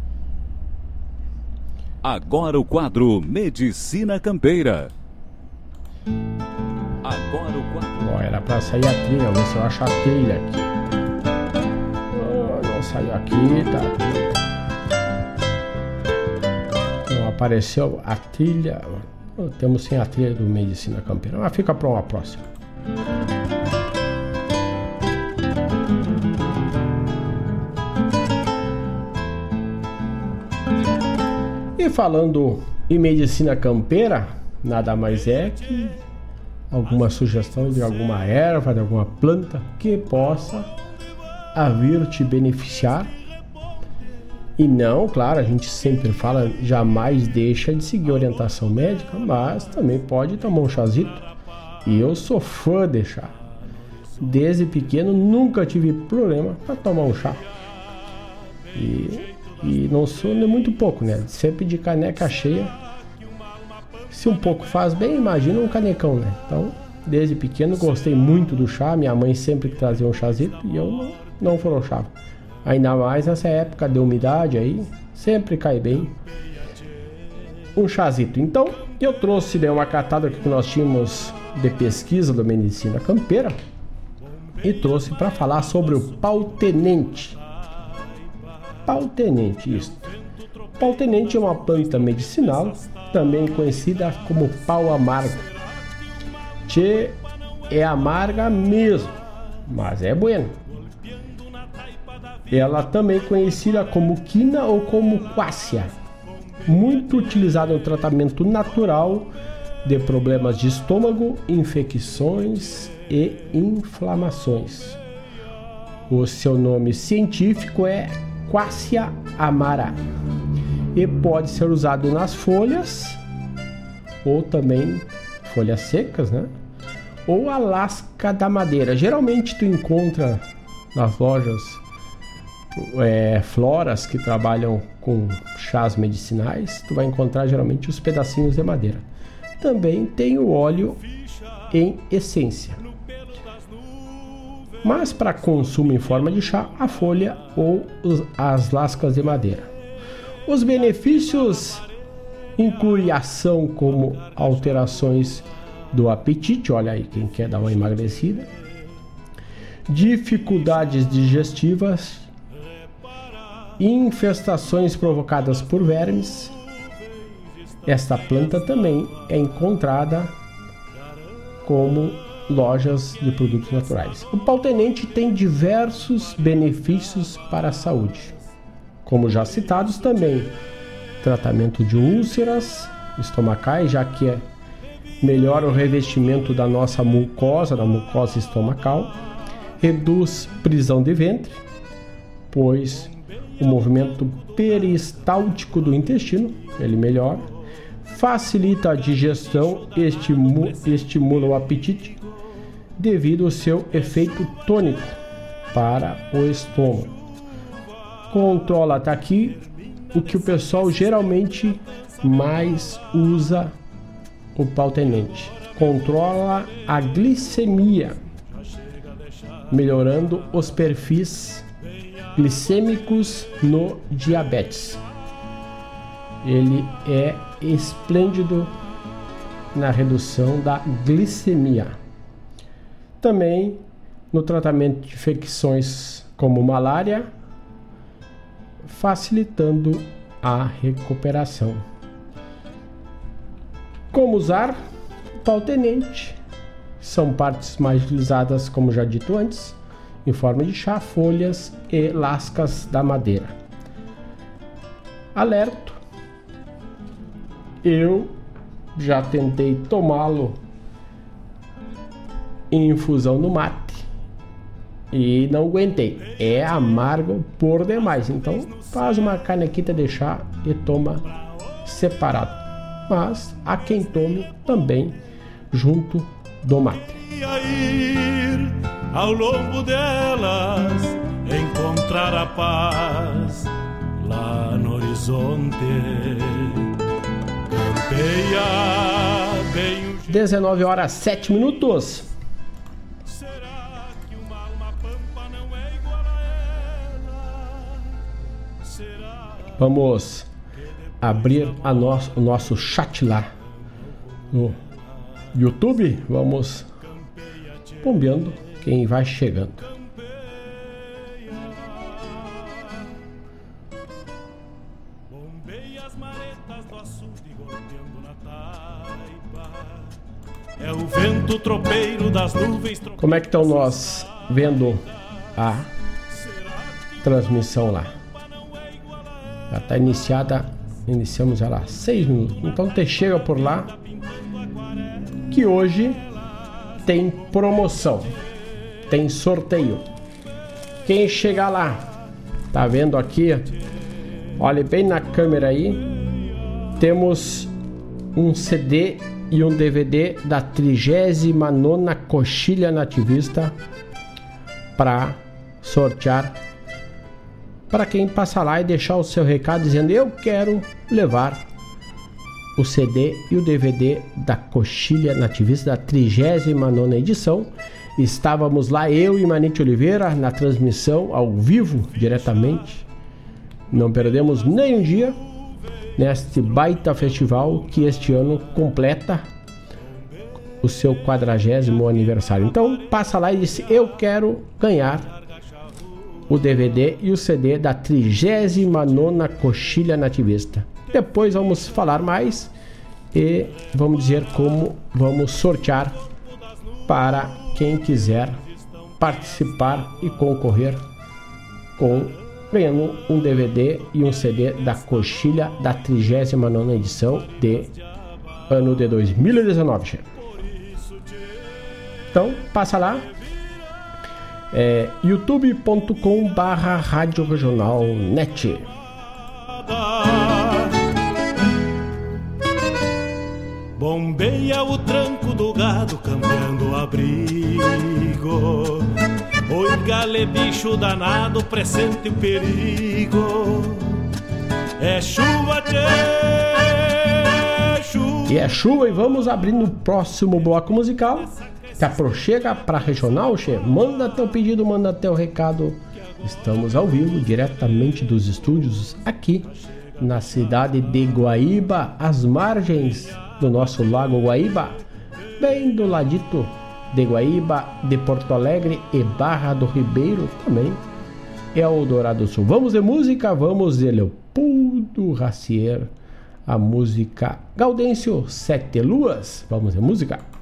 Agora o quadro Medicina Campeira. Agora o quadro. Bom, era pra sair a trilha, vamos ver se eu acho a trilha aqui. Oh, não saiu aqui, tá aqui. Não apareceu a trilha. Temos sem a trilha do Medicina Campeira, mas fica para uma próxima. E falando em medicina campeira, nada mais é que alguma sugestão de alguma erva, de alguma planta que possa vir te beneficiar. E não, claro, a gente sempre fala, jamais deixa de seguir orientação médica, mas também pode tomar um chazito. E eu sou fã de chá. Desde pequeno nunca tive problema para tomar um chá. E e não sou nem muito pouco, né? Sempre de caneca cheia. Se um pouco faz bem, imagina um canecão, né? Então, desde pequeno gostei muito do chá. Minha mãe sempre trazia um chazito e eu não, não frouxava. Ainda mais nessa época de umidade aí, sempre cai bem um chazito. Então, eu trouxe né, uma catada que nós tínhamos de pesquisa da medicina campeira e trouxe para falar sobre o pau tenente pau-tenente, isto. Pau-tenente é uma planta medicinal, também conhecida como pau amargo. Tchê é amarga mesmo, mas é bueno. Ela também conhecida como quina ou como quácia, muito utilizada no tratamento natural de problemas de estômago, infecções e inflamações. O seu nome científico é Quassia amara e pode ser usado nas folhas ou também folhas secas, né? Ou a lasca da madeira. Geralmente tu encontra nas lojas é, floras que trabalham com chás medicinais, tu vai encontrar geralmente os pedacinhos de madeira. Também tem o óleo em essência mas para consumo em forma de chá, a folha ou as lascas de madeira. Os benefícios incluem ação como alterações do apetite, olha aí quem quer dar uma emagrecida, dificuldades digestivas, infestações provocadas por vermes. Esta planta também é encontrada como lojas de produtos naturais. O pau-tenente tem diversos benefícios para a saúde, como já citados também tratamento de úlceras estomacais, já que é melhora o revestimento da nossa mucosa, da mucosa estomacal, reduz prisão de ventre, pois o movimento peristáltico do intestino ele melhora, facilita a digestão, estimula, estimula o apetite, devido ao seu efeito tônico para o estômago. Controla, tá aqui o que o pessoal geralmente mais usa o pau tenente. Controla a glicemia, melhorando os perfis glicêmicos no diabetes. Ele é esplêndido na redução da glicemia. Também no tratamento de infecções como malária, facilitando a recuperação. Como usar? Pau tenente. São partes mais utilizadas, como já dito antes, em forma de chá, folhas e lascas da madeira. Alerto. Eu já tentei tomá-lo infusão no mate e não aguentei. É amargo por demais. Então faz uma canequita de chá e toma separado. Mas há quem tome também junto do mate ao longo delas encontrar a paz lá no horizonte. Campeia bem o 19 horas 7 minutos. Será que uma alma pampa não é igual a ela? Será Vamos abrir a nosso, o nosso chat lá no YouTube. Vamos bombeando quem vai chegando. É o vento tropeiro das nuvens. Como é que estão nós vendo a transmissão lá? Já está iniciada, iniciamos ela há seis minutos. Então te chega por lá que hoje tem promoção, tem sorteio. Quem chegar lá, tá vendo aqui? Olhe bem na câmera aí. Temos um CD e um DVD da 39 Coxilha Nativista para sortear para quem passar lá e deixar o seu recado dizendo eu quero levar o CD e o DVD da Coxilha Nativista da 39 edição. Estávamos lá eu e Manite Oliveira na transmissão ao vivo diretamente. Não perdemos nem um dia neste baita festival que este ano completa o seu quadragésimo aniversário. Então passa lá e diz: Eu quero ganhar o DVD e o CD da 39 Coxilha Nativista. Depois vamos falar mais e vamos dizer como vamos sortear para quem quiser participar e concorrer com ganhando um DVD e um CD da Coxilha da 39 edição de ano de 2019. Então, passa lá. É youtube.com barra Bombeia o tranco do gado cambiando o abrigo Oi, gale bicho danado, presente o perigo. É chuva, tchê, chuva. E é chuva e vamos abrindo o próximo bloco musical. Se aproxega para regional, che. Manda teu pedido, manda teu recado. Estamos ao vivo, diretamente dos estúdios aqui na cidade de Guaíba, às margens do nosso lago Guaíba, bem do ladito de Guaíba, de Porto Alegre e Barra do Ribeiro também é o Dourado Sul. Vamos de música, vamos de Leopoldo Racier, a música Gaudêncio Sete Luas. Vamos de música.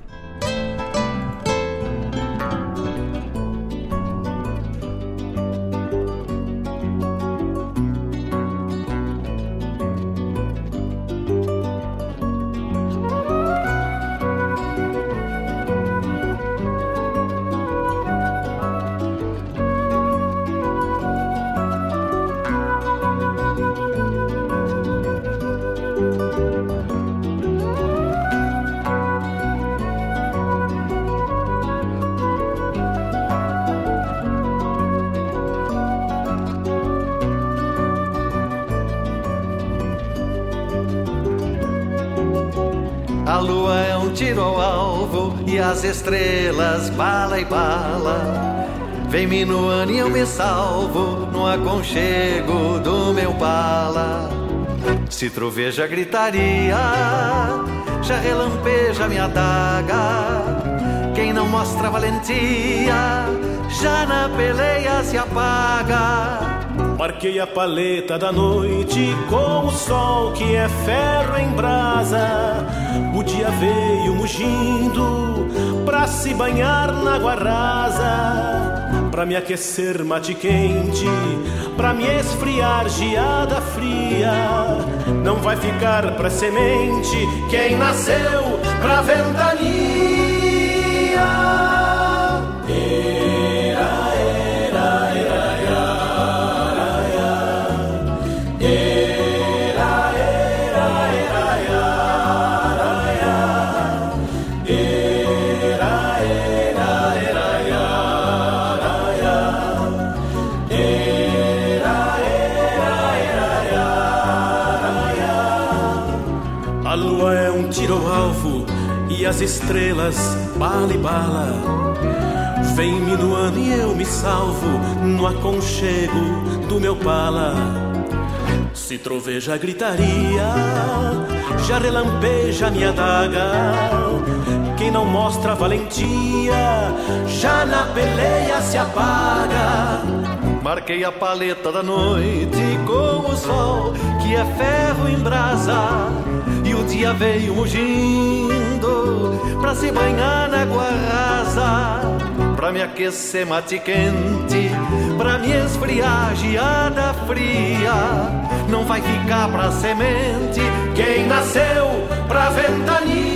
Vem minuano e eu me salvo no aconchego do meu bala. Se troveja gritaria, já relampeja minha daga. Quem não mostra valentia, já na peleia se apaga. Marquei a paleta da noite com o sol que é ferro em brasa. O dia veio mugindo pra se banhar na água rasa. Pra me aquecer mate quente, pra me esfriar geada fria. Não vai ficar pra semente quem nasceu pra ventania. As estrelas, bala e bala. Vem minuano e eu me salvo no aconchego do meu pala. se troveja a gritaria, já relampeja minha daga. Quem não mostra valentia, já na peleia se apaga. Marquei a paleta da noite com o sol, que é ferro em brasa. E o dia veio mugindo pra se banhar na água rasa. Pra me aquecer mate quente, pra me esfriar geada fria. Não vai ficar pra semente quem nasceu pra ventania.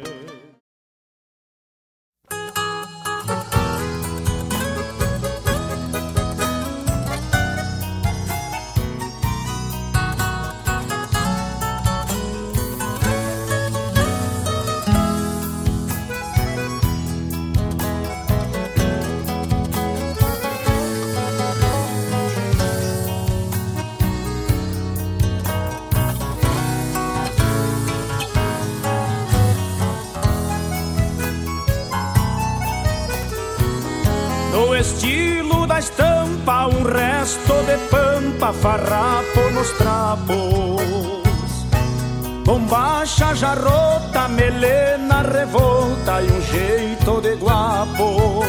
Farrapo nos trapos. Bombacha já rota, melena revolta e um jeito de guapo.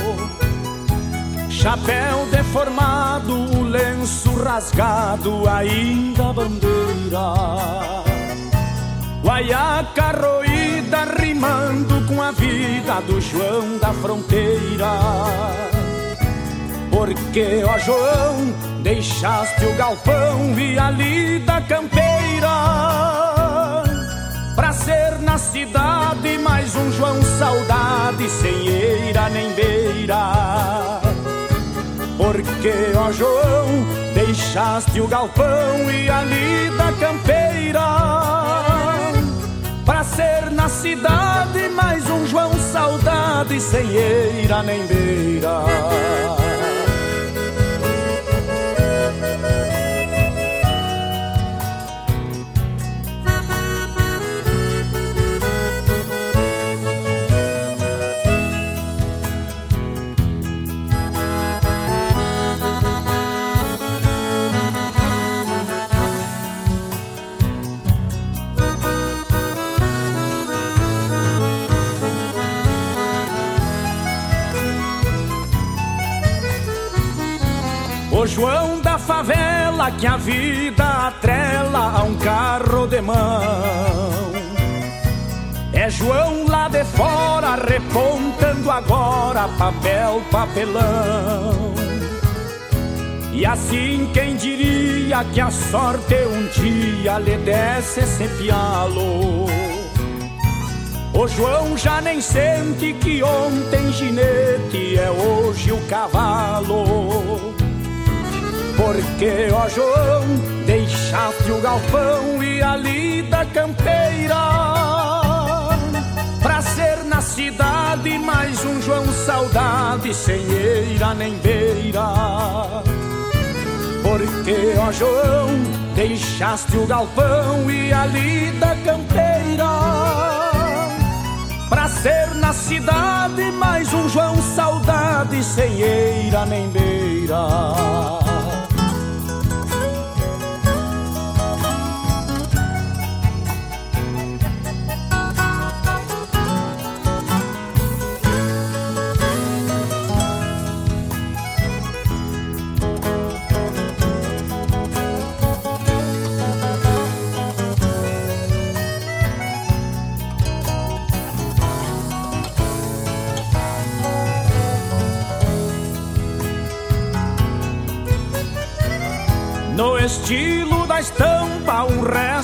Chapéu deformado, lenço rasgado, ainda bandeira. Guaiaca roída rimando com a vida do João da fronteira. Porque, ó João, deixaste o galpão e a lida campeira. Pra ser na cidade mais um João saudade Sem eira nem beira. Porque, ó João, deixaste o galpão e a lida campeira. Pra ser na cidade mais um João saudade Sem eira nem beira O João da favela que a vida atrela a um carro de mão. É João lá de fora repontando agora papel, papelão. E assim quem diria que a sorte um dia lhe desse esse pialo. O João já nem sente que ontem ginete é hoje o cavalo. Porque, ó João, deixaste o galpão e a lida campeira. Pra ser na cidade mais um João saudade Sem eira nem beira. Porque, ó João, deixaste o galpão e a lida campeira. Pra ser na cidade mais um João saudade Sem eira nem beira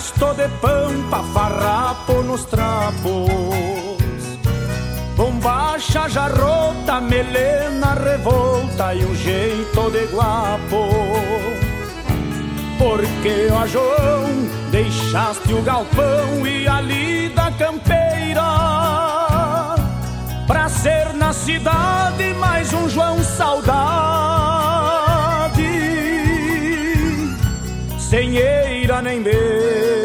resto de pampa, farrapo nos trapos. Bombacha rota, melena revolta e um jeito de guapo. Porque, ó João, deixaste o galpão e a lida campeira Pra ser na cidade mais um João saudade Sem eira nem beira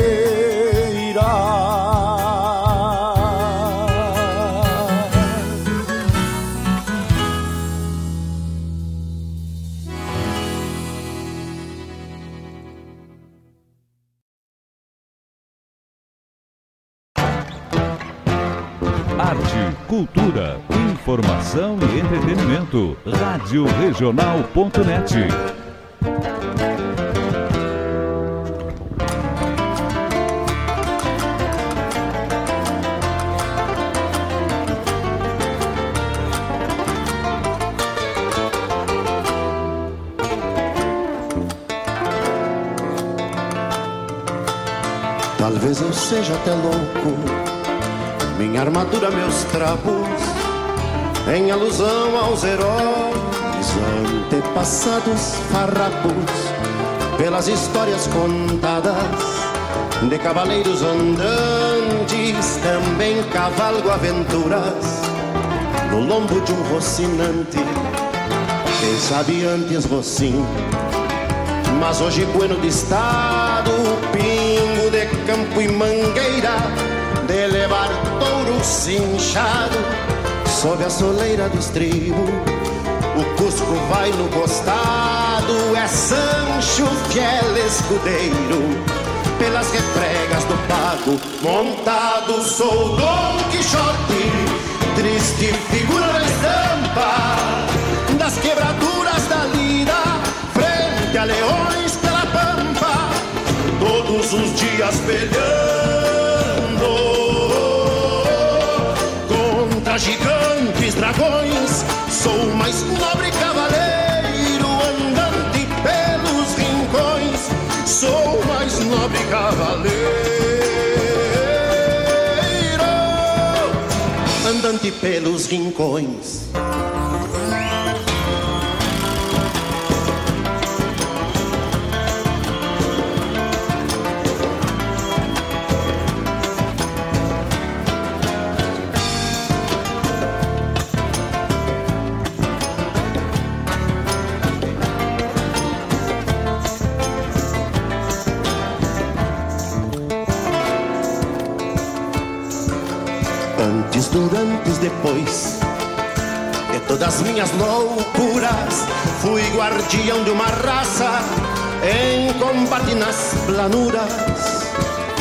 entretenimento. Rádio Regional.net. Talvez eu seja até louco, minha armadura, meus trapos, em alusão aos heróis antepassados farrapos, pelas histórias contadas de cavaleiros andantes, também cavalgo aventuras no lombo de um rocinante. Quem sabe antes Rocinho, mas hoje bueno de estado, pingo de campo e mangueira, de levar touro cinchado sob a soleira do estribo. O Cusco vai no costado, é Sancho fiel escudeiro. Pelas refregas do pago, montado sou Dom Quixote, triste figura na estampa das quebraduras da lida, frente a leões pela pampa, todos os dias peleando contra gigantes dragões. Sou o mais nobre cavaleiro andante pelos rincões. Sou o mais nobre cavaleiro andante pelos rincões. Depois de todas minhas loucuras, fui guardião de uma raça em combate nas planuras,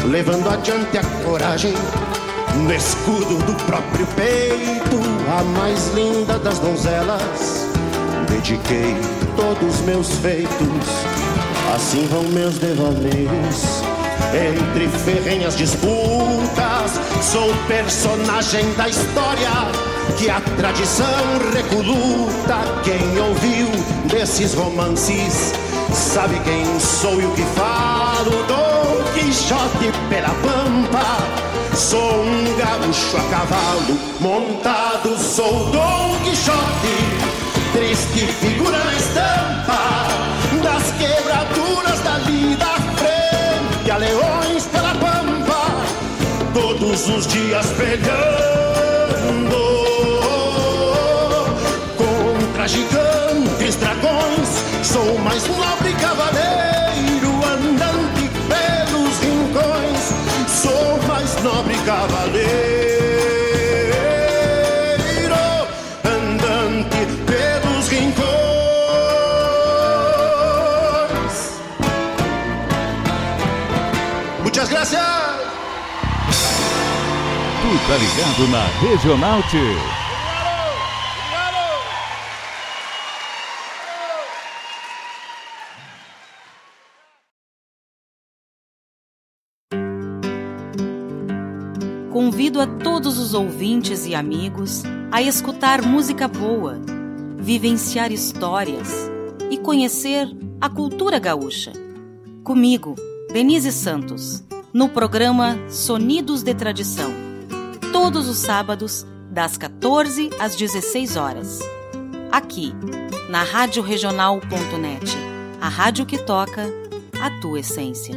levando adiante a coragem no escudo do próprio peito, a mais linda das donzelas. Dediquei todos meus feitos, assim vão meus devaneios. Entre ferrenhas disputas, sou personagem da história que a tradição recoluta. Quem ouviu desses romances sabe quem sou e o que falo. Dom Quixote pela pampa, sou um gaúcho a cavalo montado. Sou Dom Quixote, triste figura na estampa todos os dias peleando contra gigantes dragões. Sou mais nobre cavaleiro andante pelos rincões. Sou mais nobre cavaleiro andante pelos rincões. Muchas gracias. Tá ligado na Regional T. Convido a todos os ouvintes e amigos a escutar música boa, vivenciar histórias e conhecer a cultura gaúcha. Comigo, Denise Santos, no programa Sonidos de Tradição, todos os sábados, das 14 às 16 horas. Aqui, na Rádio Regional.net, a rádio que toca a tua essência.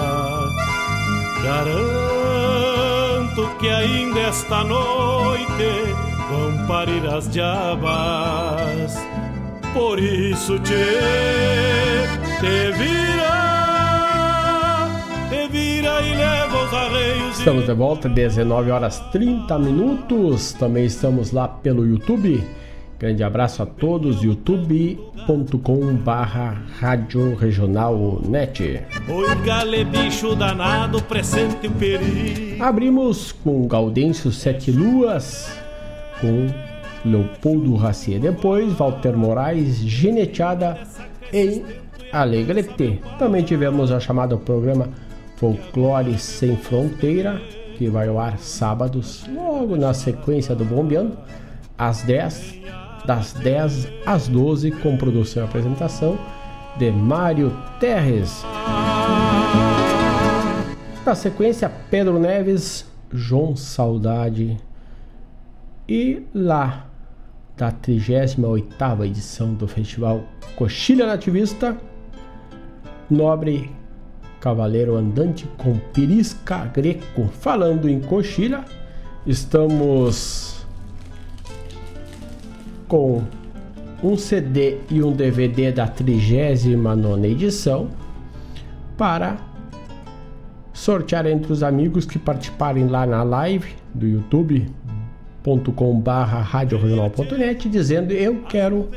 Garanto que ainda esta noite vão parir as diabas. Por isso te, te vira, te vira e leva os arreios. Estamos de volta, 19 horas 30 minutos. Também estamos lá pelo YouTube. Grande abraço a todos, youtube.com barra Rádio Regional Net. Oi, gale bicho danado, presente o perigo. Abrimos com Gaudêncio Sete Luas, com Leopoldo Racier. Depois, Walter Moraes, Geneteada em Alegrete. Também tivemos a chamada programa Folclore Sem Fronteira, que vai ao ar sábados, logo na sequência do Bombeando, às 10 das 10 às 12, com produção e apresentação de Mário Terres. Na sequência, Pedro Neves, João Saudade e lá da 38ª edição do Festival Coxilha Nativista, Nobre Cavaleiro Andante com Pirisca Greco. Falando em coxilha, estamos com um CD e um DVD da 39 edição para sortear entre os amigos que participarem lá na live do youtube.com/barra radioregional.net dizendo eu quero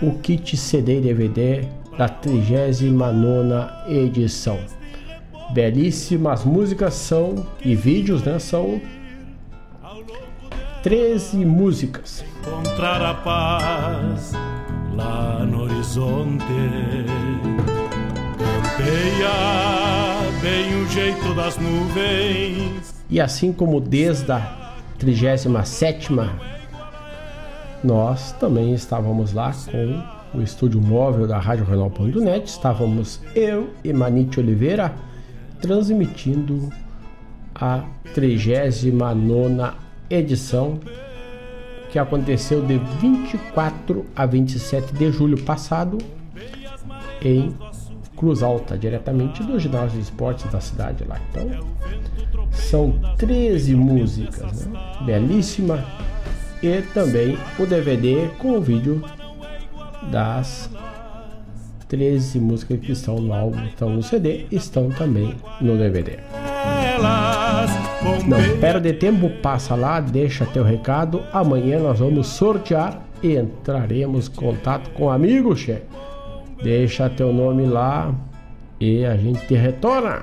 o kit CD e DVD da 39 edição. Belíssimas músicas são e vídeos, né? São 13 músicas. Encontrar a paz lá no horizonte. Campeia bem o jeito das nuvens. E assim como desde a 37 nós também estávamos lá com o estúdio móvel da Rádio Renal.net. Estávamos eu e Manite Oliveira transmitindo a 39 edição que aconteceu de 24 a 27 de julho passado em Cruz Alta, diretamente do ginásio de esportes da cidade lá. Então, são 13 músicas, né? belíssima, e também o DVD com o vídeo das 13 músicas que estão no álbum, estão no CD, estão também no DVD. Não perde tempo, passa lá, deixa teu recado. Amanhã nós vamos sortear e entraremos em contato com amigo, che. Deixa teu nome lá e a gente te retorna.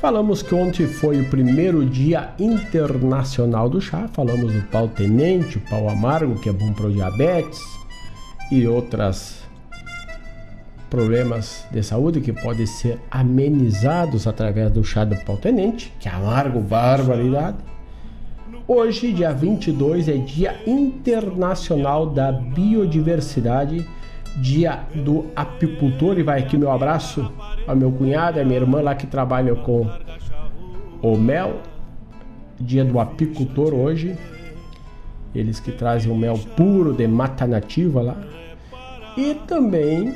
Falamos que ontem foi o primeiro dia internacional do chá. Falamos do pau tenente, o pau amargo, que é bom para o diabetes e outros problemas de saúde que podem ser amenizados através do chá do pau tenente, que é amargo, barbaridade. Hoje, dia 22, é Dia Internacional da Biodiversidade dia do apicultor e vai aqui meu abraço ao meu cunhado a minha irmã lá que trabalham com o mel. Dia do apicultor hoje. Eles que trazem o mel puro de mata nativa lá. E também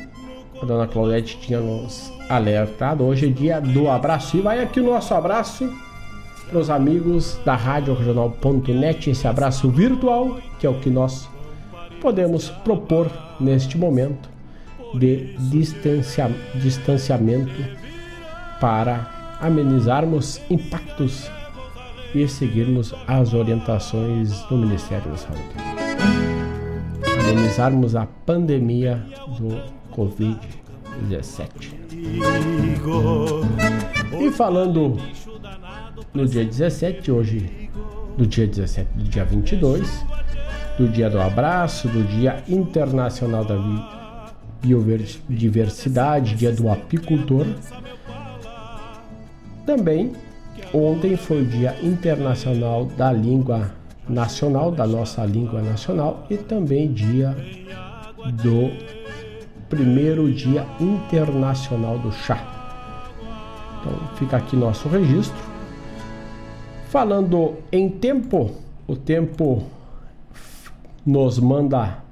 a dona Claudete tinha nos alertado. Hoje é dia do abraço. E vai aqui o nosso abraço para os amigos da Rádio Regional.net. Esse abraço virtual, que é o que nós podemos propor neste momento de distancia, distanciamento para amenizarmos impactos e seguirmos as orientações do Ministério da Saúde. Amenizarmos a pandemia do Covid-17. E falando no dia 17, hoje, do dia 17 do dia 22, do Dia do Abraço, do Dia Internacional da Biodiversidade, Dia do Apicultor. Também ontem foi o Dia Internacional da Língua Nacional, da nossa língua nacional, e também dia do primeiro Dia Internacional do Chá. Então fica aqui nosso registro. Falando em tempo, o tempo nos manda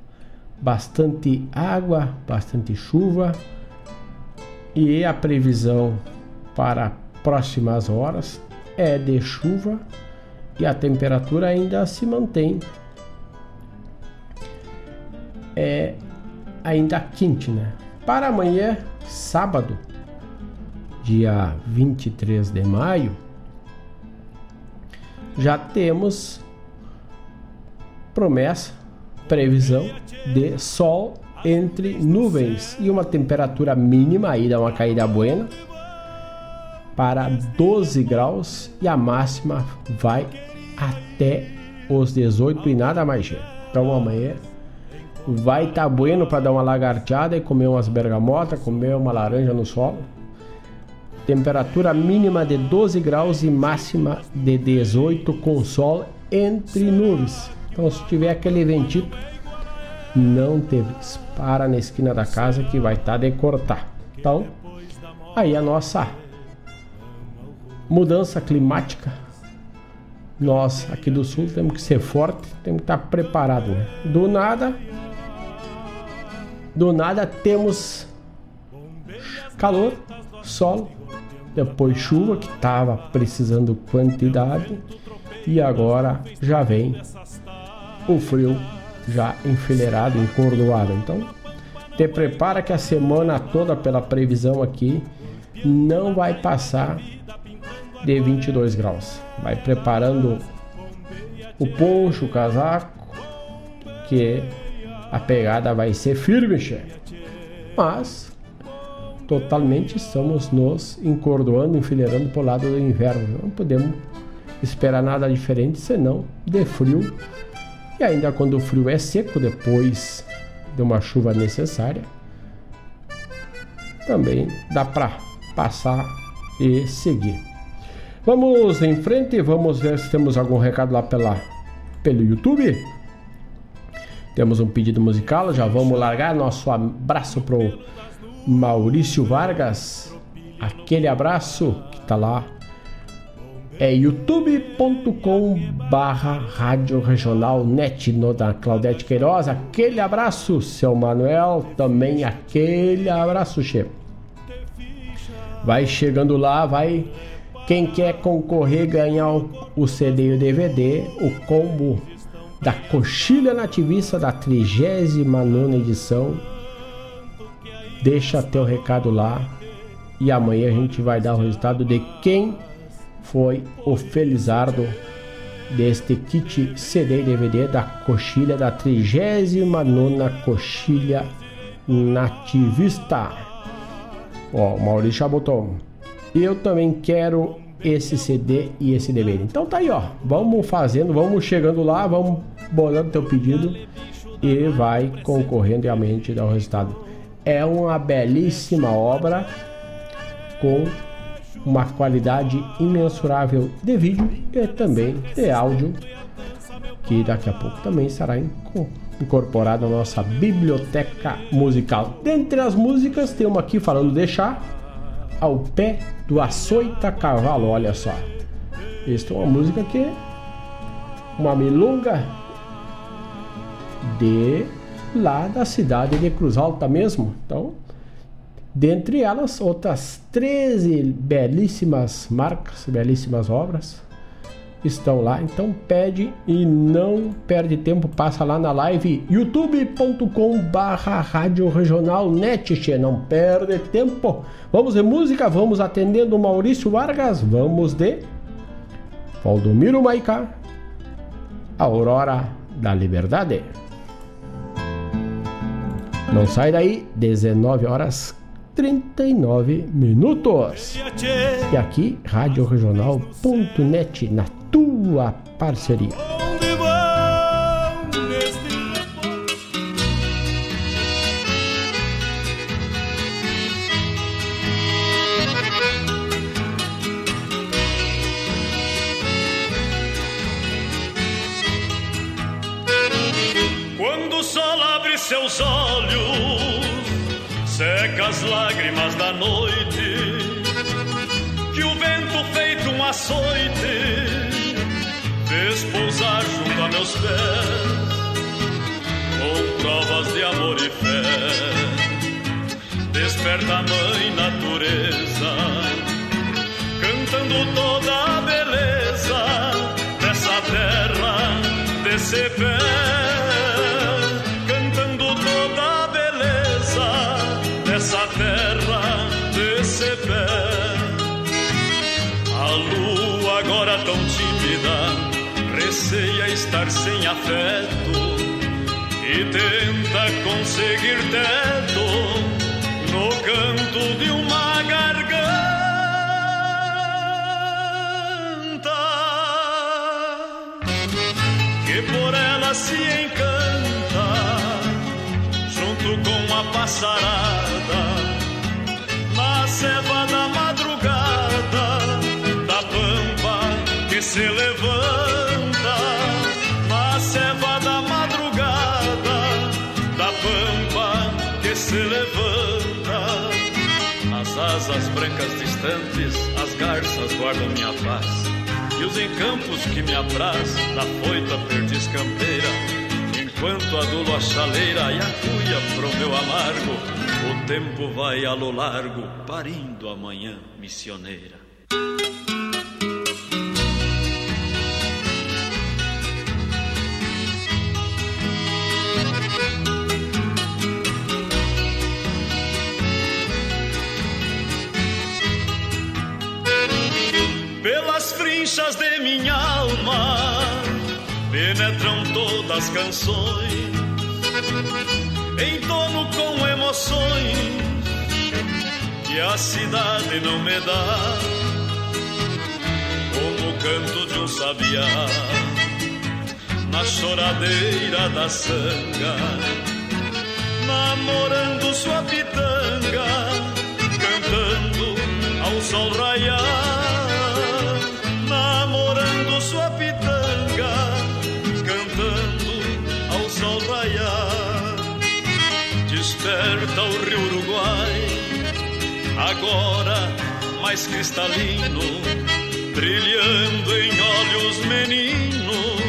bastante água, bastante chuva e a previsão para próximas horas é de chuva e a temperatura ainda se mantém é ainda quente, né? Para amanhã, sábado, dia 23 de maio, já temos promessa previsão de sol entre nuvens e uma temperatura mínima aí dá uma caída buena para 12 graus e a máxima vai até os 18 e nada mais. Então amanhã vai estar tá bueno para dar uma lagarteada e comer umas bergamotas, comer uma laranja no solo. Temperatura mínima de 12 graus e máxima de 18 com sol entre nuvens. Então, se tiver aquele ventito, não te para na esquina da casa que vai estar tá de cortar. Então, aí a nossa mudança climática. Nós aqui do sul temos que ser forte, temos que estar tá preparado. Né? Do nada, do nada temos calor, sol, depois chuva que estava precisando quantidade e agora já vem o frio já enfileirado, encordoado. Então, te prepara que a semana toda, pela previsão aqui, não vai passar de 22 graus. Vai preparando o poncho, o casaco, que a pegada vai ser firme, chefe. Mas totalmente estamos nos encordoando, enfileirando para o lado do inverno. Não podemos esperar nada diferente senão de frio e ainda quando o frio é seco, depois de uma chuva necessária, também dá para passar e seguir. Vamos em frente, vamos ver se temos algum recado lá pela, pelo YouTube. Temos um pedido musical, já vamos largar nosso abraço pro Maurício Vargas. Aquele abraço que tá lá é youtube.com barra rádio regional net no da Claudete Queiroz. Aquele abraço, seu Manuel. Também aquele abraço, chefe. Vai chegando lá, vai. Quem quer concorrer ganhar o CD e o DVD, o combo da Coxilha Nativista da 39 edição. Deixa teu recado lá e amanhã a gente vai dar o resultado de quem foi o Felizardo deste kit CD e DVD da Coxilha da 39 Coxilha Nativista. Ó, o Maurício já botou. Eu também quero esse CD e esse DVD. Então tá aí, ó. Vamos fazendo, vamos chegando lá, vamos bolando teu pedido e vai concorrendo realmente dar o resultado. É uma belíssima obra com uma qualidade imensurável de vídeo e também de áudio, que daqui a pouco também estará incorporada na nossa biblioteca musical. Dentre as músicas, tem uma aqui falando de chá, ao pé do açoita cavalo, olha só. Esta é uma música que uma milonga de lá da cidade de Cruz Alta mesmo. Então, dentre elas, outras 13 belíssimas marcas, belíssimas obras estão lá. Então pede e não perde tempo, passa lá na live youtube.com barra rádio regional net, não perde tempo. Vamos de música, vamos atendendo Maurício Vargas, vamos de Valdomiro Maica, Aurora da Liberdade. Não sai daí, 19 horas 39 minutos. E aqui, radioregional.net, na tua parceria. Lágrimas da noite, que o vento feito um açoite fez pousar junto a meus pés com provas de amor e fé. Desperta a mãe natureza, cantando toda a beleza dessa terra, desse pé. Receia estar sem afeto e tenta conseguir teto no canto de uma garganta. Que por ela se encanta junto com a passarada na ceva da madrugada da pampa que se levanta brancas distantes, as garças guardam minha paz. E os encampos que me apraz, na foita perdiz campeira. Enquanto adulo a chaleira e a cuia pro meu amargo, o tempo vai a lo largo, parindo a manhã missioneira. Pelas frinchas de minha alma penetram todas as canções, em tono com emoções que a cidade não me dá, como o canto de um sabiá na choradeira da sanga, namorando sua pitanga, cantando ao sol raiar Desperta o rio Uruguai, agora mais cristalino, brilhando em olhos meninos,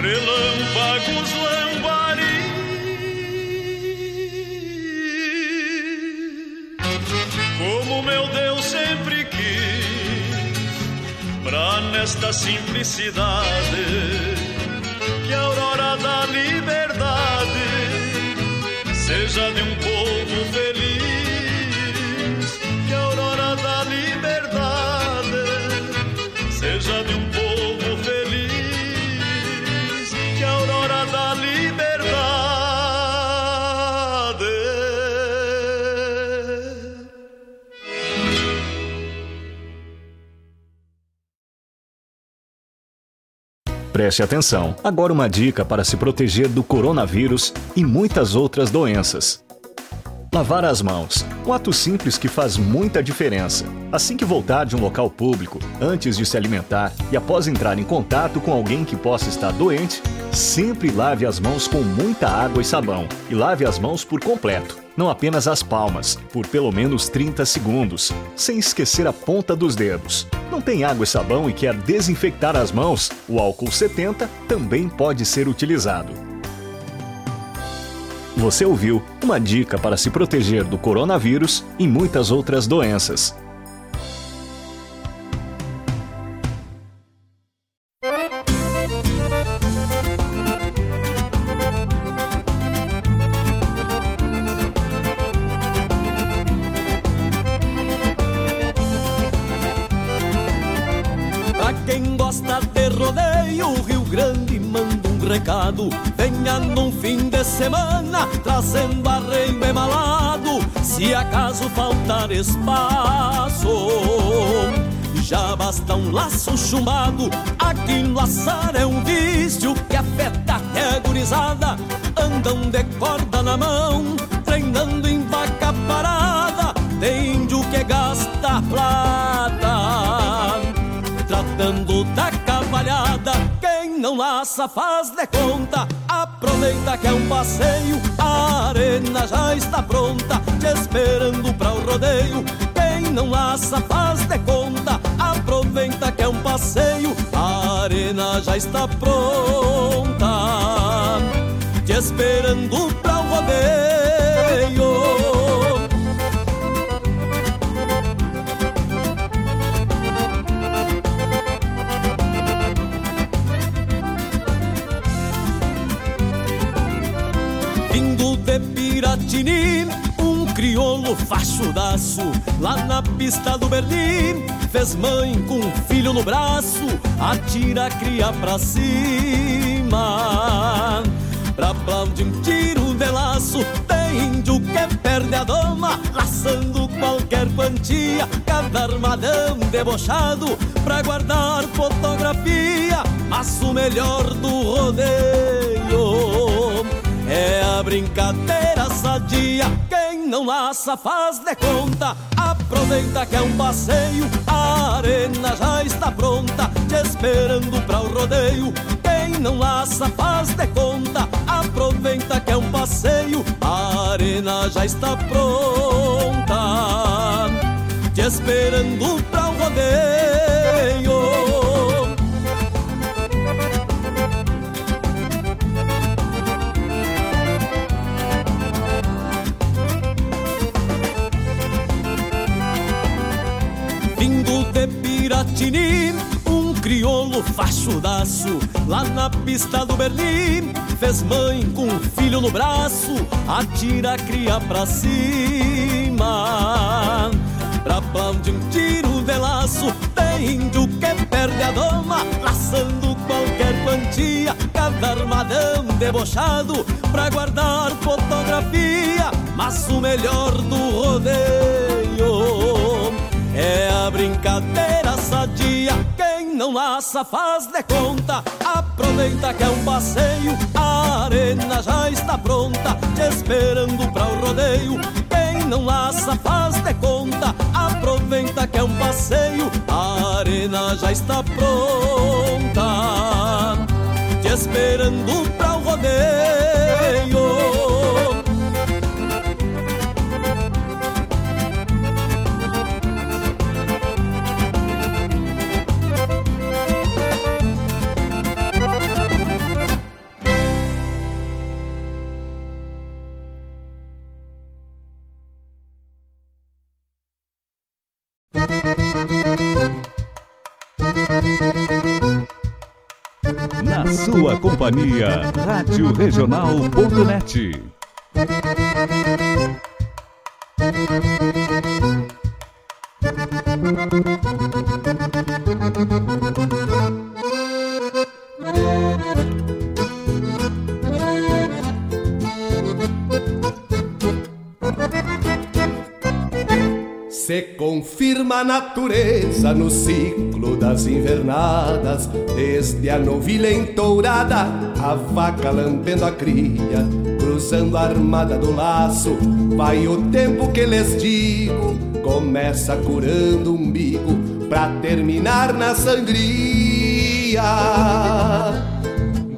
relâmpagos lambari. Como meu Deus sempre quis pra nesta simplicidade que a aurora da liberdade seja de um povo feliz. Preste atenção. Agora uma dica para se proteger do coronavírus e muitas outras doenças. Lavar as mãos. Um ato simples que faz muita diferença. Assim que voltar de um local público, antes de se alimentar e após entrar em contato com alguém que possa estar doente, sempre lave as mãos com muita água e sabão. E lave as mãos por completo, não apenas as palmas, por pelo menos 30 segundos, sem esquecer a ponta dos dedos. Não tem água e sabão e quer desinfectar as mãos? O álcool 70 também pode ser utilizado. Você ouviu uma dica para se proteger do coronavírus e muitas outras doenças. Acaso faltar espaço, já basta um laço chumbado. Aqui no assar é um vício que afeta até a gurizada. Andam de corda na mão, treinando em vaca parada. Tem índio que gasta plata tratando da cavalhada. Quem não laça faz de conta, aproveita que é um passeio. A arena já está pronta, te esperando pra o rodeio. Quem não laça faz de conta, aproveita que é um passeio. A arena já está pronta, te esperando pra o rodeio. De Piratini, um crioulo fachudaço Lá na pista do Berlim, fez mãe com um filho no braço Atira a cria pra cima. Pra aplaudir um tiro de laço Tem índio que perde a doma Laçando qualquer quantia. Cada armadão debochado Pra guardar fotografia Mas o melhor do rodeio é a brincadeira sadia. Quem não laça faz de conta. Aproveita que é um passeio. A arena já está pronta, te esperando pra o rodeio. Quem não laça faz de conta. Aproveita que é um passeio. A arena já está pronta, te esperando pra o rodeio. Crioulo fachudaço Lá na pista do Berlim, fez mãe com um filho no braço Atira a cria pra cima. Pra aplaudir um tiro de laço Tem índio que perde a doma Laçando qualquer quantia. Cada armadão debochado Pra guardar fotografia Mas o melhor do rodeio é a brincadeira sadia. Quem não laça faz de conta. Aproveita que é um passeio. A arena já está pronta, te esperando pra o rodeio. Quem não laça faz de conta. Aproveita que é um passeio. A arena já está pronta, te esperando pra o rodeio. Sua companhia, Rádio Regional.net. Se confirma a natureza no ciclo das invernadas, desde a novilha entourada, a vaca lambendo a cria, cruzando a armada do laço, vai o tempo que lhes digo, começa curando o umbigo, pra terminar na sangria.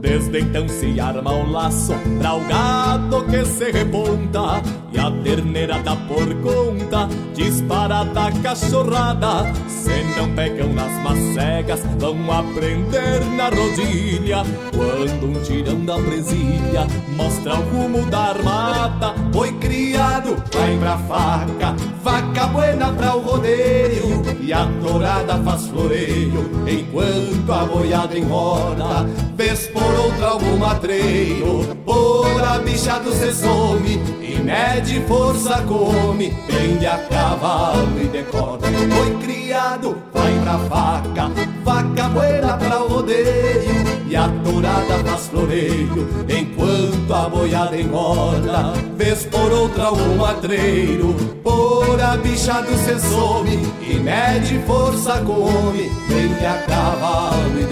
Desde então se arma o laço pra o gado que se reponta E a terneira dá por conta, disparada cachorrada. Se não pegam nas macegas, vão aprender na rodilha. Quando um tirão da presilha mostra o rumo da armada Foi criado, vai pra faca, vaca buena pra o rodeio E a tourada faz floreio, enquanto a boiada enroda Vez por outra algum matreiro Por a bicha do se some E mede força come. Pende a cavalo e decorda Foi criado, vai pra faca Vaca buena pra rodeio E a tourada faz floreio. Enquanto a boiada engorda Vez por outra algum matreiro. Por a bicha do se some E mede força come Pende a cavalo e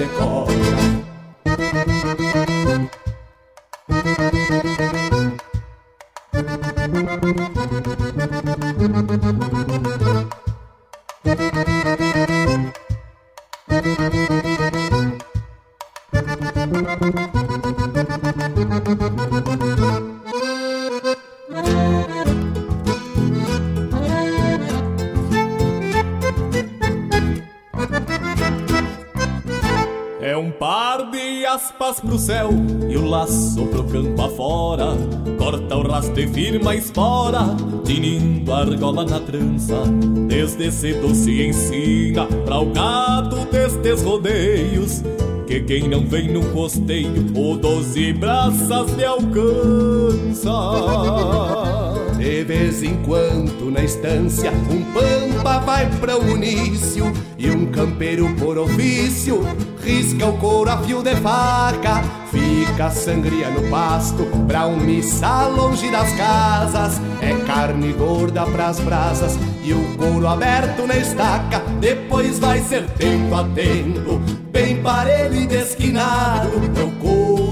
decorda É aspas pro céu e o laço pro campo afora. Corta o rastro e firma a espora, tinindo a argola na trança. Desde cedo se ensina pra o gado destes rodeios. Que quem não vem no costeio, o doze braças lhe alcança. De vez em quando na estância um pampa vai pra o início E um campeiro por ofício risca o couro a fio de faca Fica sangria no pasto pra um missal longe das casas É carne gorda pras brasas e o couro aberto na estaca Depois vai ser tempo a tempo, bem parelho e desquinado o couro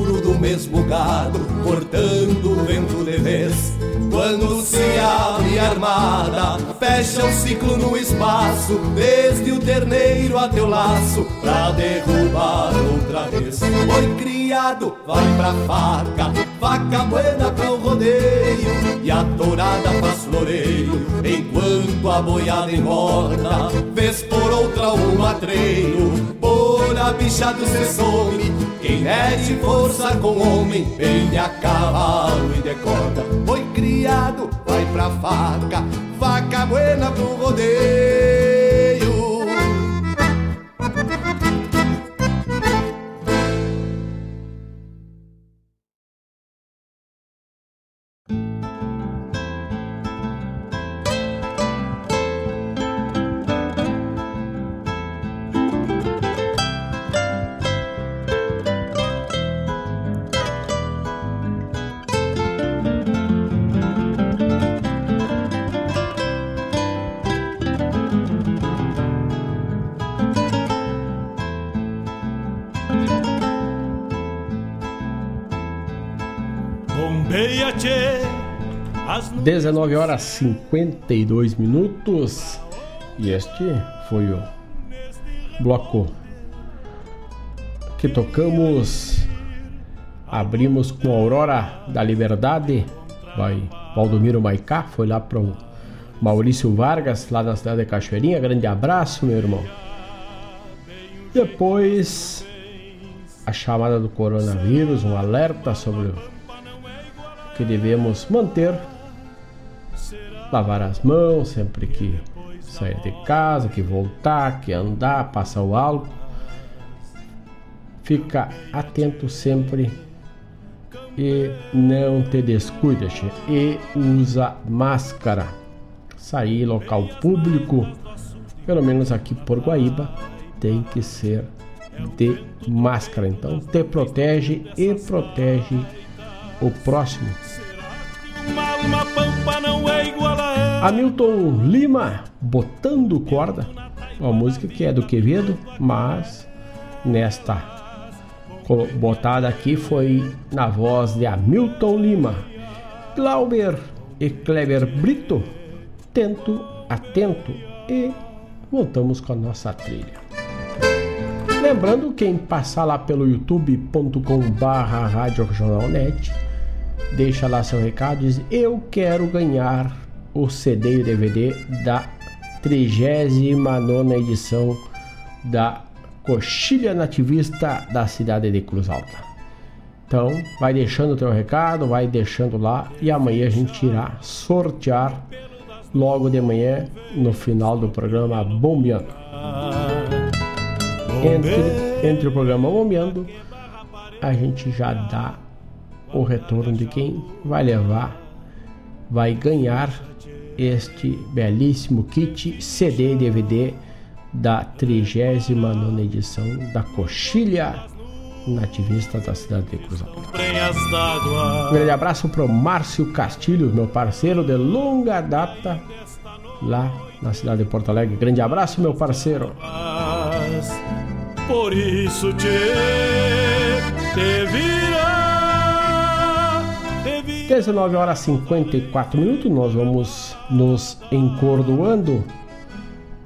mesmo gado, cortando o vento de vez quando se abre a armada, fecha o ciclo no espaço, desde o terneiro até o laço, pra derrubar outra vez. Foi criado, vai pra faca, faca buena pra o rodeio, e a tourada faz floreio, enquanto a boiada engorda, vez por outra o matreiro, por a bicha do se some, quem mede força com homem, vem a cavalo e decorda. Foi criado, vai pra faca, vaca buena pro rodeio. 19 horas 52 minutos. E este foi o bloco que tocamos. Abrimos com Aurora da Liberdade. Vai Valdomiro Maicá, foi lá para o Maurício Vargas, lá na cidade de Cachoeirinha. Grande abraço, meu irmão. Depois a chamada do coronavírus, um alerta sobre o que devemos manter, lavar as mãos sempre que sair de casa, que voltar, que andar, passar o álcool, fica atento sempre e não te descuida e usa máscara. Sair local público, pelo menos aqui por Guaíba, tem que ser de máscara. Então te protege e protege o próximo. Hamilton Lima botando corda, uma música que é do Quevedo, mas nesta botada aqui foi na voz de Hamilton Lima. Glauber e Kleber Brito, tento, atento e voltamos com a nossa trilha. Lembrando, quem passar lá pelo youtube.com barra deixa lá seu recado, diz eu quero ganhar o CD e DVD da 39 edição da Coxilha Nativista da cidade de Cruz Alta. Então, vai deixando o teu recado, vai deixando lá e amanhã a gente irá sortear logo de manhã no final do programa Bombeando. Entre, entre o programa Bombeando, a gente já dá o retorno de quem vai levar, vai ganhar este belíssimo kit CD e DVD da 39 edição da Coxilha Nativista da cidade de Cruz Um grande abraço para o Márcio Castilho, meu parceiro de longa data lá na cidade de Porto Alegre. Grande abraço, meu parceiro. Por isso te, te. 19 horas 54 minutos, nós vamos nos encordoando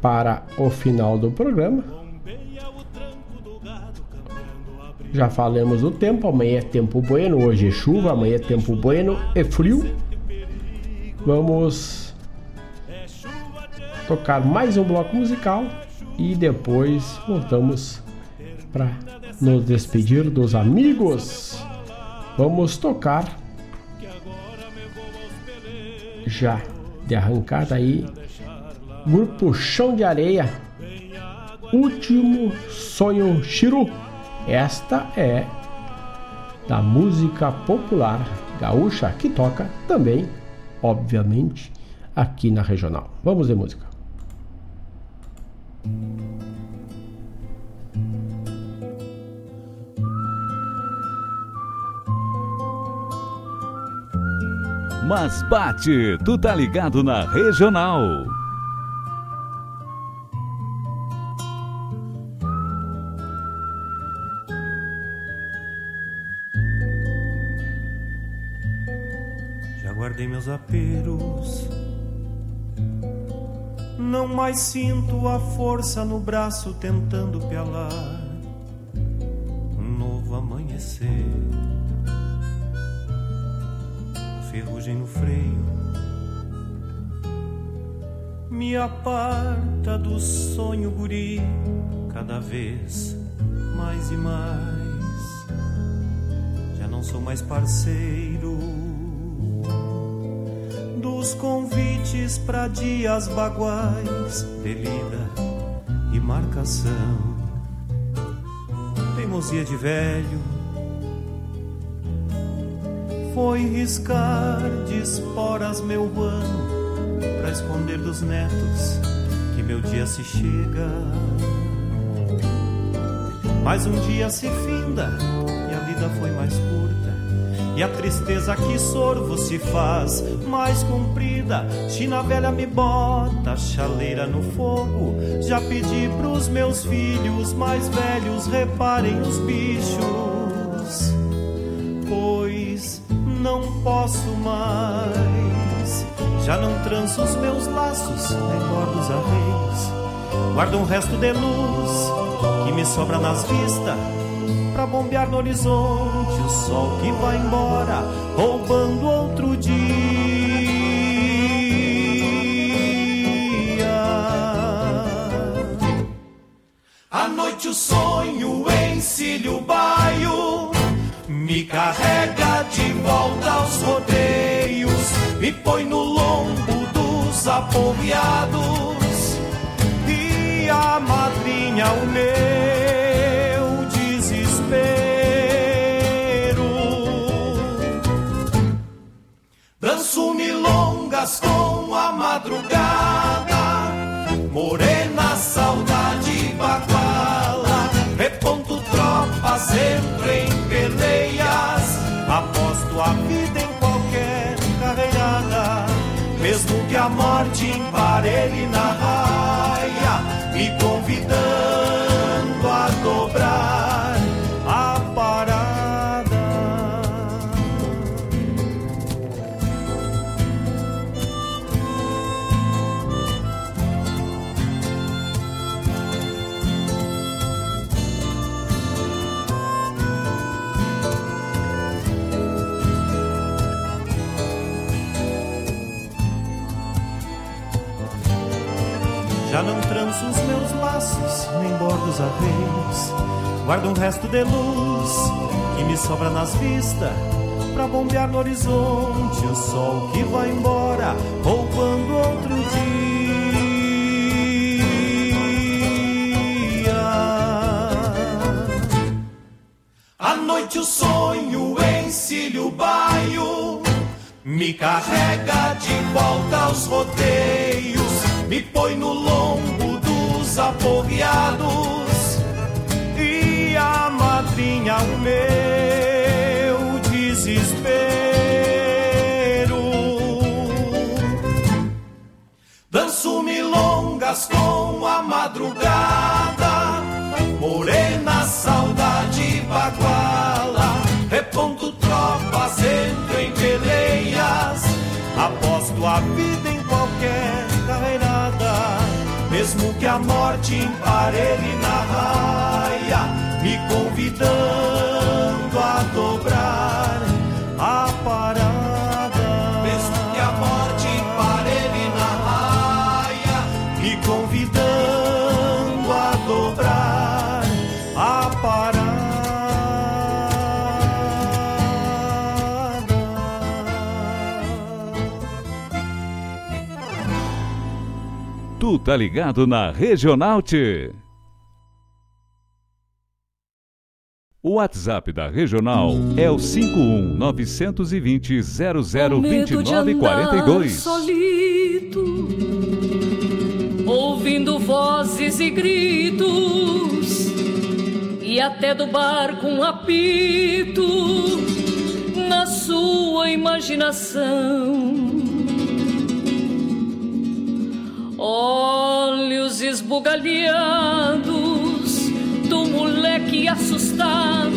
para o final do programa. Já falamos do tempo, amanhã é tempo bueno, hoje é chuva, amanhã é tempo bueno, é frio. Vamos tocar mais um bloco musical e depois voltamos para nos despedir dos amigos. Vamos tocar já de arrancada aí Grupo Chão de Areia, Último Sonho Chiru. Esta é da música popular gaúcha que toca também, obviamente, aqui na regional. Vamos de música. Mas bate, tu tá ligado na regional. guardei meus aperos. Não mais sinto a força no braço tentando pelar um novo amanhecer. Ferrugem no freio me aparta do sonho guri cada vez mais e mais. Já não sou mais parceiro dos convites para dias baguais de lida e marcação. Teimosia de velho foi riscar de esporas meu ano para esconder dos netos que meu dia se chega. Mas um dia se finda e a vida foi mais curta e a tristeza que sorvo se faz mais comprida. China velha me bota chaleira no fogo. Já pedi pros meus filhos mais velhos reparem os bichos, pois não posso mais. Já não tranço os meus laços, engordo os arreios. Guardo um resto de luz que me sobra nas vistas pra bombear no horizonte o sol que vai embora, roubando outro dia. À noite o sonho encilha o baio, me carrega de volta aos rodeios, me põe no lombo dos apoiados e a madrinha o meu desespero. Danço milongas com a madrugada, morena saudade baguala, reponto tropas, sempre em peleia aposto a vida em qualquer carreirada, mesmo que a morte emparelhe na raia, nem bordo os arreios. Guardo um resto de luz que me sobra nas vistas. Pra bombear no horizonte o sol que vai embora, roubando outro dia. À noite o sonho encilha o baio, me carrega de volta aos rodeios, me põe no lombo dos aporreados e a madrinha o meu desespero. Danço milongas com a madrugada, morena saudade baguala, reponto tropas, entro em peleias, aposto a vida em qualquer mesmo que a morte emparelhe na raia, me convidando a dobrar a parada. Tu tá ligado na Regional T. O WhatsApp da Regional é o 51 920 medo de andar 002942. solito, ouvindo vozes e gritos, e até do barco um apito na sua imaginação. Olhos esbugalhados do moleque assustado,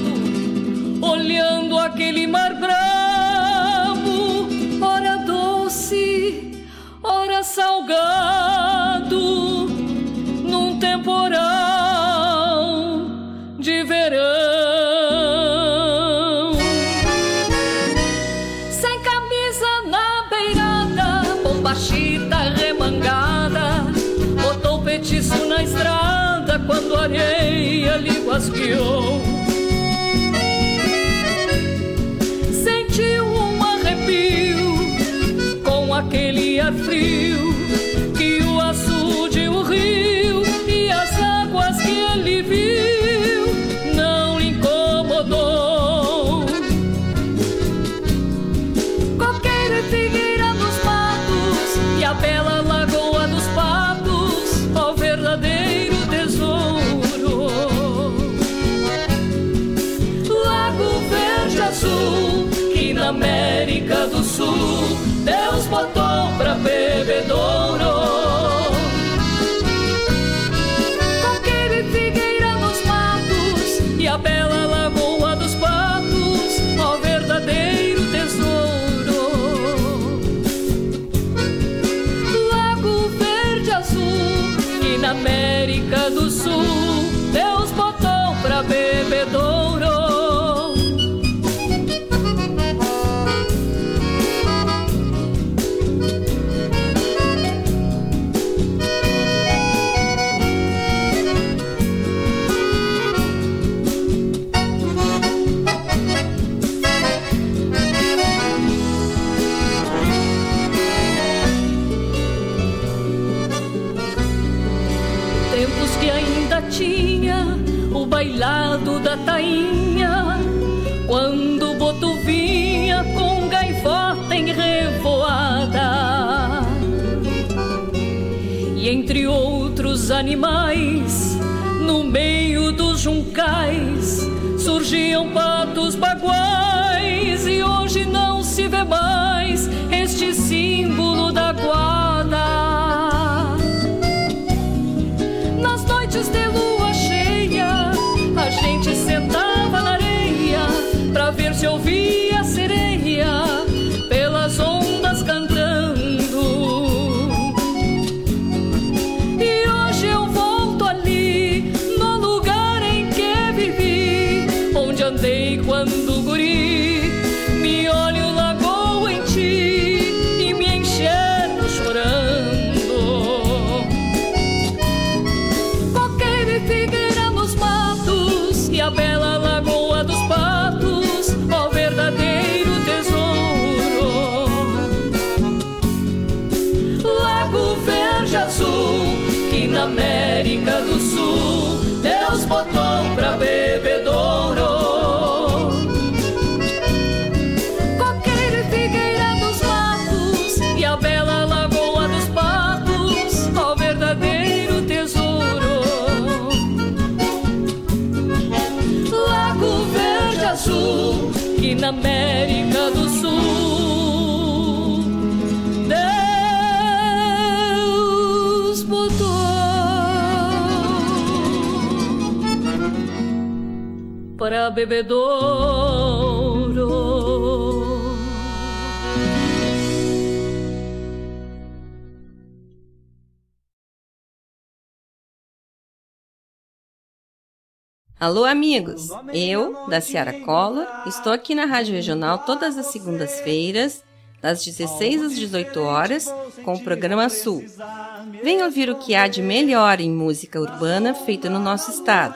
olhando aquele mar bravo, ora doce, ora salgado, lhe guasqueou. Sentiu um arrepio com aquele ar frio animais, no meio dos juncais, surgiam patos para bebedouro. Alô, amigos! Eu, da Ciara Collor, estou aqui na Rádio Regional todas as segundas-feiras, das 16 às 18 horas, com o programa Sul. Venha ouvir o que há de melhor em música urbana feita no nosso estado,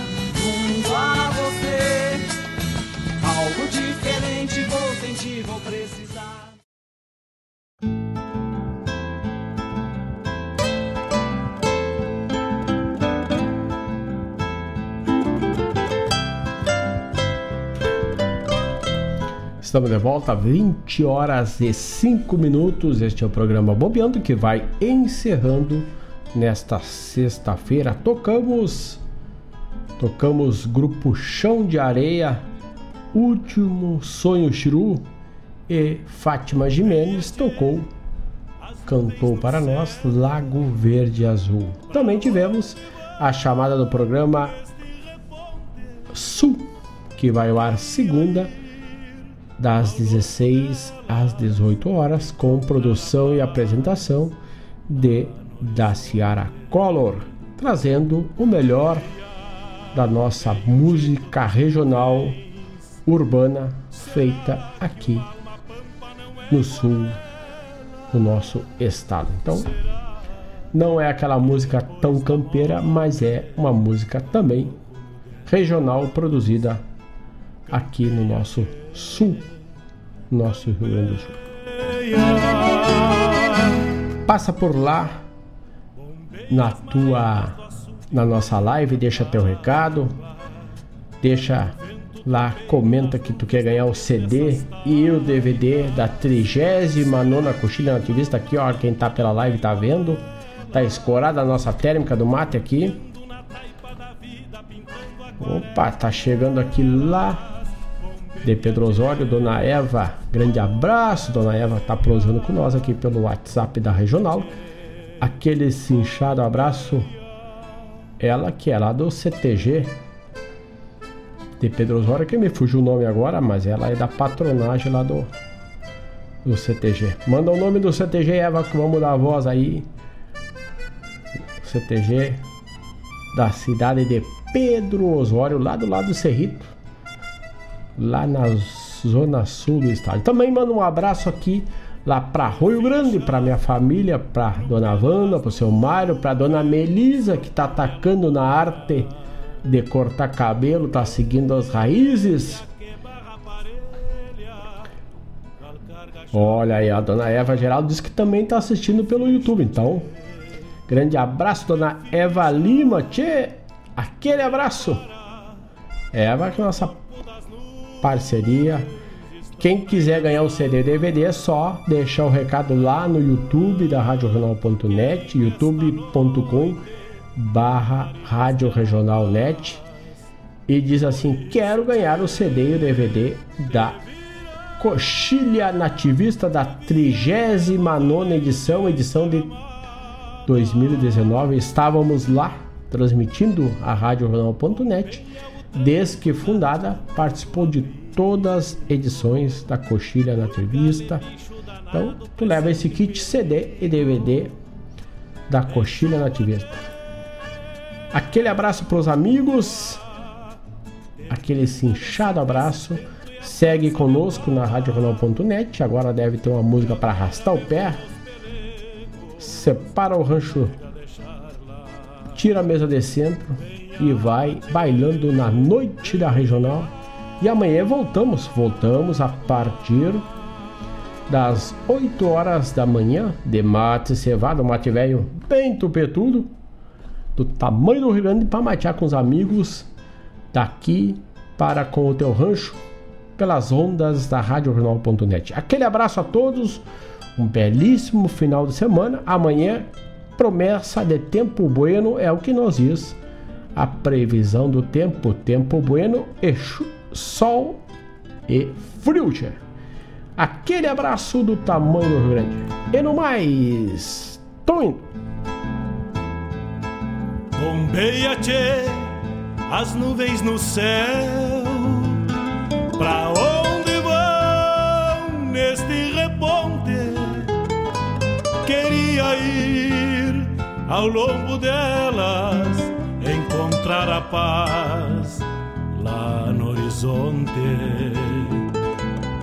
Estamos de volta, 20 horas e 5 minutos. Este é o programa Bobeando que vai encerrando nesta sexta-feira. Tocamos tocamos grupo Chão de Areia, Último Sonho Chiru e Fátima Jimenez tocou cantou para nós Lago Verde Azul. Também tivemos a chamada do programa Sul, que vai ao ar segunda das 16 às 18 horas, com produção e apresentação de da Ciara Color, trazendo o melhor da nossa música regional urbana feita aqui no sul do nosso estado. Então, não é aquela música tão campeira, mas é uma música também regional produzida aqui no nosso sul, nosso Rio Grande do Sul. Passa por lá na tua na nossa live, deixa teu recado, deixa lá, comenta que tu quer ganhar o CD e o DVD da 39 Coxilha Nativista aqui, ó, quem tá pela live tá vendo. Tá escorada a nossa térmica do mate aqui. Opa, tá chegando aqui lá de Pedro Osório, Dona Eva. Grande abraço, Dona Eva tá prosando com nós aqui pelo WhatsApp da Regional. Aquele cinchado abraço. Ela que é lá do CTG de Pedro Osório, que me fugiu o nome agora, mas ela é da patronagem lá do, do CTG. Manda o nome do CTG, Eva, que vamos dar a voz aí. CTG da cidade de Pedro Osório, lá do lado do Cerrito, lá na zona sul do estado. Também mando um abraço aqui lá para Rio Grande, para minha família, para Dona Wanda, para o seu Mário, para Dona Melisa, que está atacando na arte de cortar cabelo, tá seguindo as raízes. Olha aí, a dona Eva Geraldo disse que também está assistindo pelo YouTube, então. Grande abraço, dona Eva Lima, tchê! Aquele abraço! Eva, que é nossa parceria. Quem quiser ganhar o CD DVD é só deixar o recado lá no YouTube da RadioRegional.net, youtube.com barra Rádio Regional Net e diz assim, quero ganhar o CD e o DVD da Coxilha Nativista da 39 edição, edição de 2019. Estávamos lá transmitindo a Rádio Regional.net desde que fundada, participou de todas as edições da Coxilha Nativista. Então, tu leva esse kit CD e DVD da Coxilha Nativista. Aquele abraço para os amigos, aquele cinchado abraço. Segue conosco na RadioRonal.net. Agora deve ter uma música para arrastar o pé. Separa o rancho, tira a mesa de centro e vai bailando na noite da regional. E amanhã voltamos, voltamos a partir das 8 horas da manhã de mate cevado, mate velho bem tupetudo, do tamanho do Rio Grande, para matear com os amigos daqui para com o teu rancho pelas ondas da RadioJornal.net. Aquele abraço a todos, um belíssimo final de semana. Amanhã, promessa de tempo bueno é o que nos diz a previsão do tempo. Tempo bueno e sol e frio. Aquele abraço do tamanho do Rio Grande. E no mais, tô indo. Bombeia, tchê, as nuvens no céu Pra onde vão neste reponte? Queria ir ao longo delas, encontrar a paz lá no horizonte.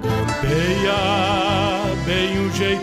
Campeia bem o jeito